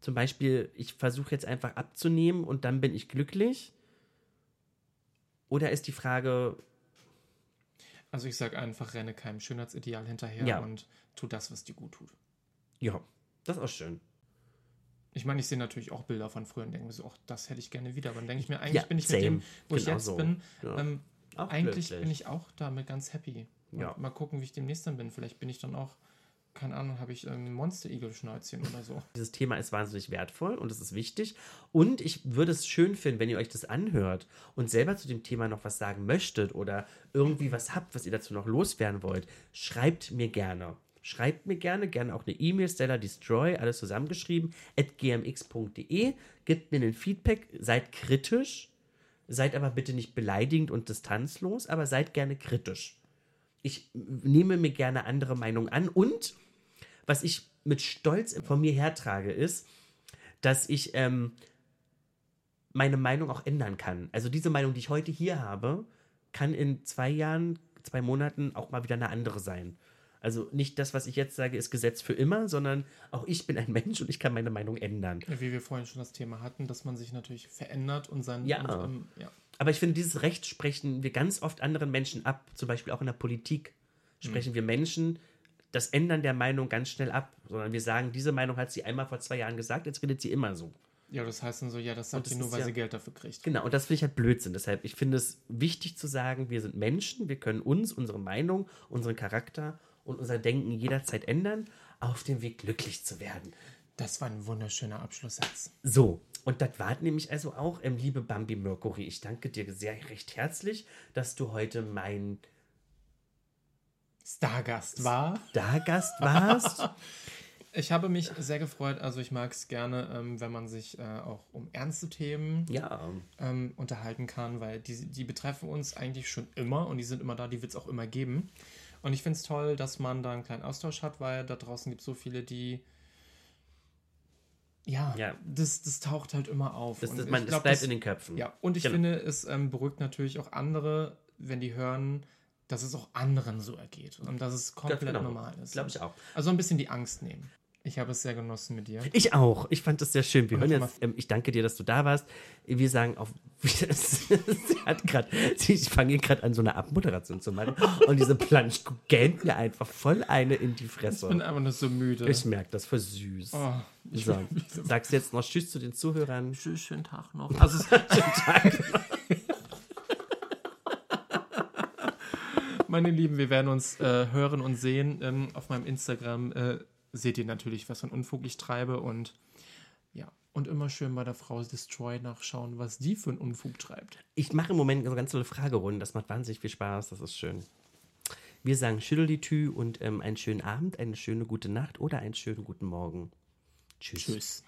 S1: Zum Beispiel, ich versuche jetzt einfach abzunehmen und dann bin ich glücklich. Oder ist die Frage,
S2: Also ich sag einfach, renne keinem Schönheitsideal hinterher
S1: Ja.
S2: und tu das, was dir gut tut.
S1: ja, das ist auch schön.
S2: Ich meine, ich sehe natürlich auch Bilder von früher und denke mir so, ach, das hätte ich gerne wieder. Aber dann denke ich mir, eigentlich
S1: Ja,
S2: bin ich
S1: same.
S2: mit dem, wo ich
S1: Genau
S2: jetzt
S1: so.
S2: bin,
S1: Ja.
S2: ähm, eigentlich
S1: glücklich.
S2: bin ich auch damit ganz happy. Und
S1: Ja.
S2: Mal gucken, wie ich demnächst dann bin. Vielleicht bin ich dann auch, keine Ahnung, habe ich ein Monster-Igel-Schnäuzchen oder so.
S1: Dieses Thema ist wahnsinnig wertvoll und es ist wichtig. Und ich würde es schön finden, wenn ihr euch das anhört und selber zu dem Thema noch was sagen möchtet oder irgendwie was habt, was ihr dazu noch loswerden wollt. Schreibt mir gerne. Schreibt mir gerne, gerne auch eine E-Mail, Stella Destroy, alles zusammengeschrieben, at gmx.de. Gebt mir ein Feedback, seid kritisch, seid aber bitte nicht beleidigend und distanzlos, aber seid gerne kritisch. Ich nehme mir gerne andere Meinungen an und was ich mit Stolz von mir hertrage, ist, dass ich ähm, meine Meinung auch ändern kann. Also diese Meinung, die ich heute hier habe, kann in zwei Jahren, zwei Monaten auch mal wieder eine andere sein. Also nicht das, was ich jetzt sage, ist Gesetz für immer, sondern auch ich bin ein Mensch und ich kann meine Meinung ändern.
S2: Wie wir vorhin schon das Thema hatten, dass man sich natürlich verändert und sein.
S1: Ja.
S2: Und, ähm, ja.
S1: Aber ich finde, dieses Recht sprechen wir ganz oft anderen Menschen ab. Zum Beispiel auch in der Politik sprechen wir Menschen das Ändern der Meinung ganz schnell ab. Sondern wir sagen, diese Meinung hat sie einmal vor zwei Jahren gesagt, jetzt redet sie immer so.
S2: ja, das heißt dann so, ja, das sagt
S1: das
S2: sie nur, weil
S1: ja-
S2: sie Geld dafür kriegt.
S1: Genau, und das finde ich halt Blödsinn. Deshalb, ich finde es wichtig zu sagen, wir sind Menschen, wir können uns, unsere Meinung, unseren Charakter und unser Denken jederzeit ändern, auf dem Weg glücklich zu werden.
S2: Das war ein wunderschöner Abschlusssatz.
S1: So, und das war nämlich also auch, ähm, liebe Bambi Mercury, ich danke dir sehr recht herzlich, dass du heute mein
S2: Stargast war.
S1: Stargast warst.
S2: Ich habe mich sehr gefreut. Also ich mag es gerne, ähm, wenn man sich äh, auch um ernste Themen
S1: ja,
S2: ähm, unterhalten kann, weil die, die betreffen uns eigentlich schon immer und die sind immer da, die wird es auch immer geben. Und ich finde es toll, dass man da einen kleinen Austausch hat, weil da draußen gibt es so viele, die ja,
S1: Ja.
S2: Das, das taucht halt immer auf.
S1: das, das, man, es
S2: glaub,
S1: bleibt
S2: das-
S1: in den Köpfen.
S2: Ja, und ich
S1: Genau.
S2: finde, es ähm, beruhigt natürlich auch andere, wenn die hören, dass es auch anderen so ergeht und dass es komplett
S1: genau.
S2: normal ist.
S1: Glaube ich auch.
S2: Also ein bisschen die Angst nehmen. Ich habe es sehr genossen mit dir.
S1: Ich auch. Ich fand das sehr schön. Wir hören
S2: noch
S1: jetzt, ähm, ich danke dir, dass du da warst. Wir sagen auf. sie hat gerade, ich fange hier gerade an, so eine Abmoderation zu machen. Und diese Plansch gähnt mir einfach voll eine in die
S2: Ich bin
S1: Fresse.
S2: einfach nur so müde.
S1: Ich merke das voll süß.
S2: oh, ich So,
S1: sagst du jetzt noch Tschüss zu den Zuhörern?
S2: Tschüss, schönen Tag noch. Also, meine Lieben, wir werden uns äh, hören und sehen. Ähm, auf meinem Instagram äh, seht ihr natürlich, was für ein Unfug ich treibe und ja. Und immer schön bei der Frau Destroy nachschauen, was die für einen Unfug treibt.
S1: Ich mache im Moment so ganz tolle Fragerunden. Das macht wahnsinnig viel Spaß. Das ist schön. Wir sagen Schüttelitü und ähm, einen schönen Abend, eine schöne gute Nacht oder einen schönen guten Morgen. Tschüss.
S2: Tschüss.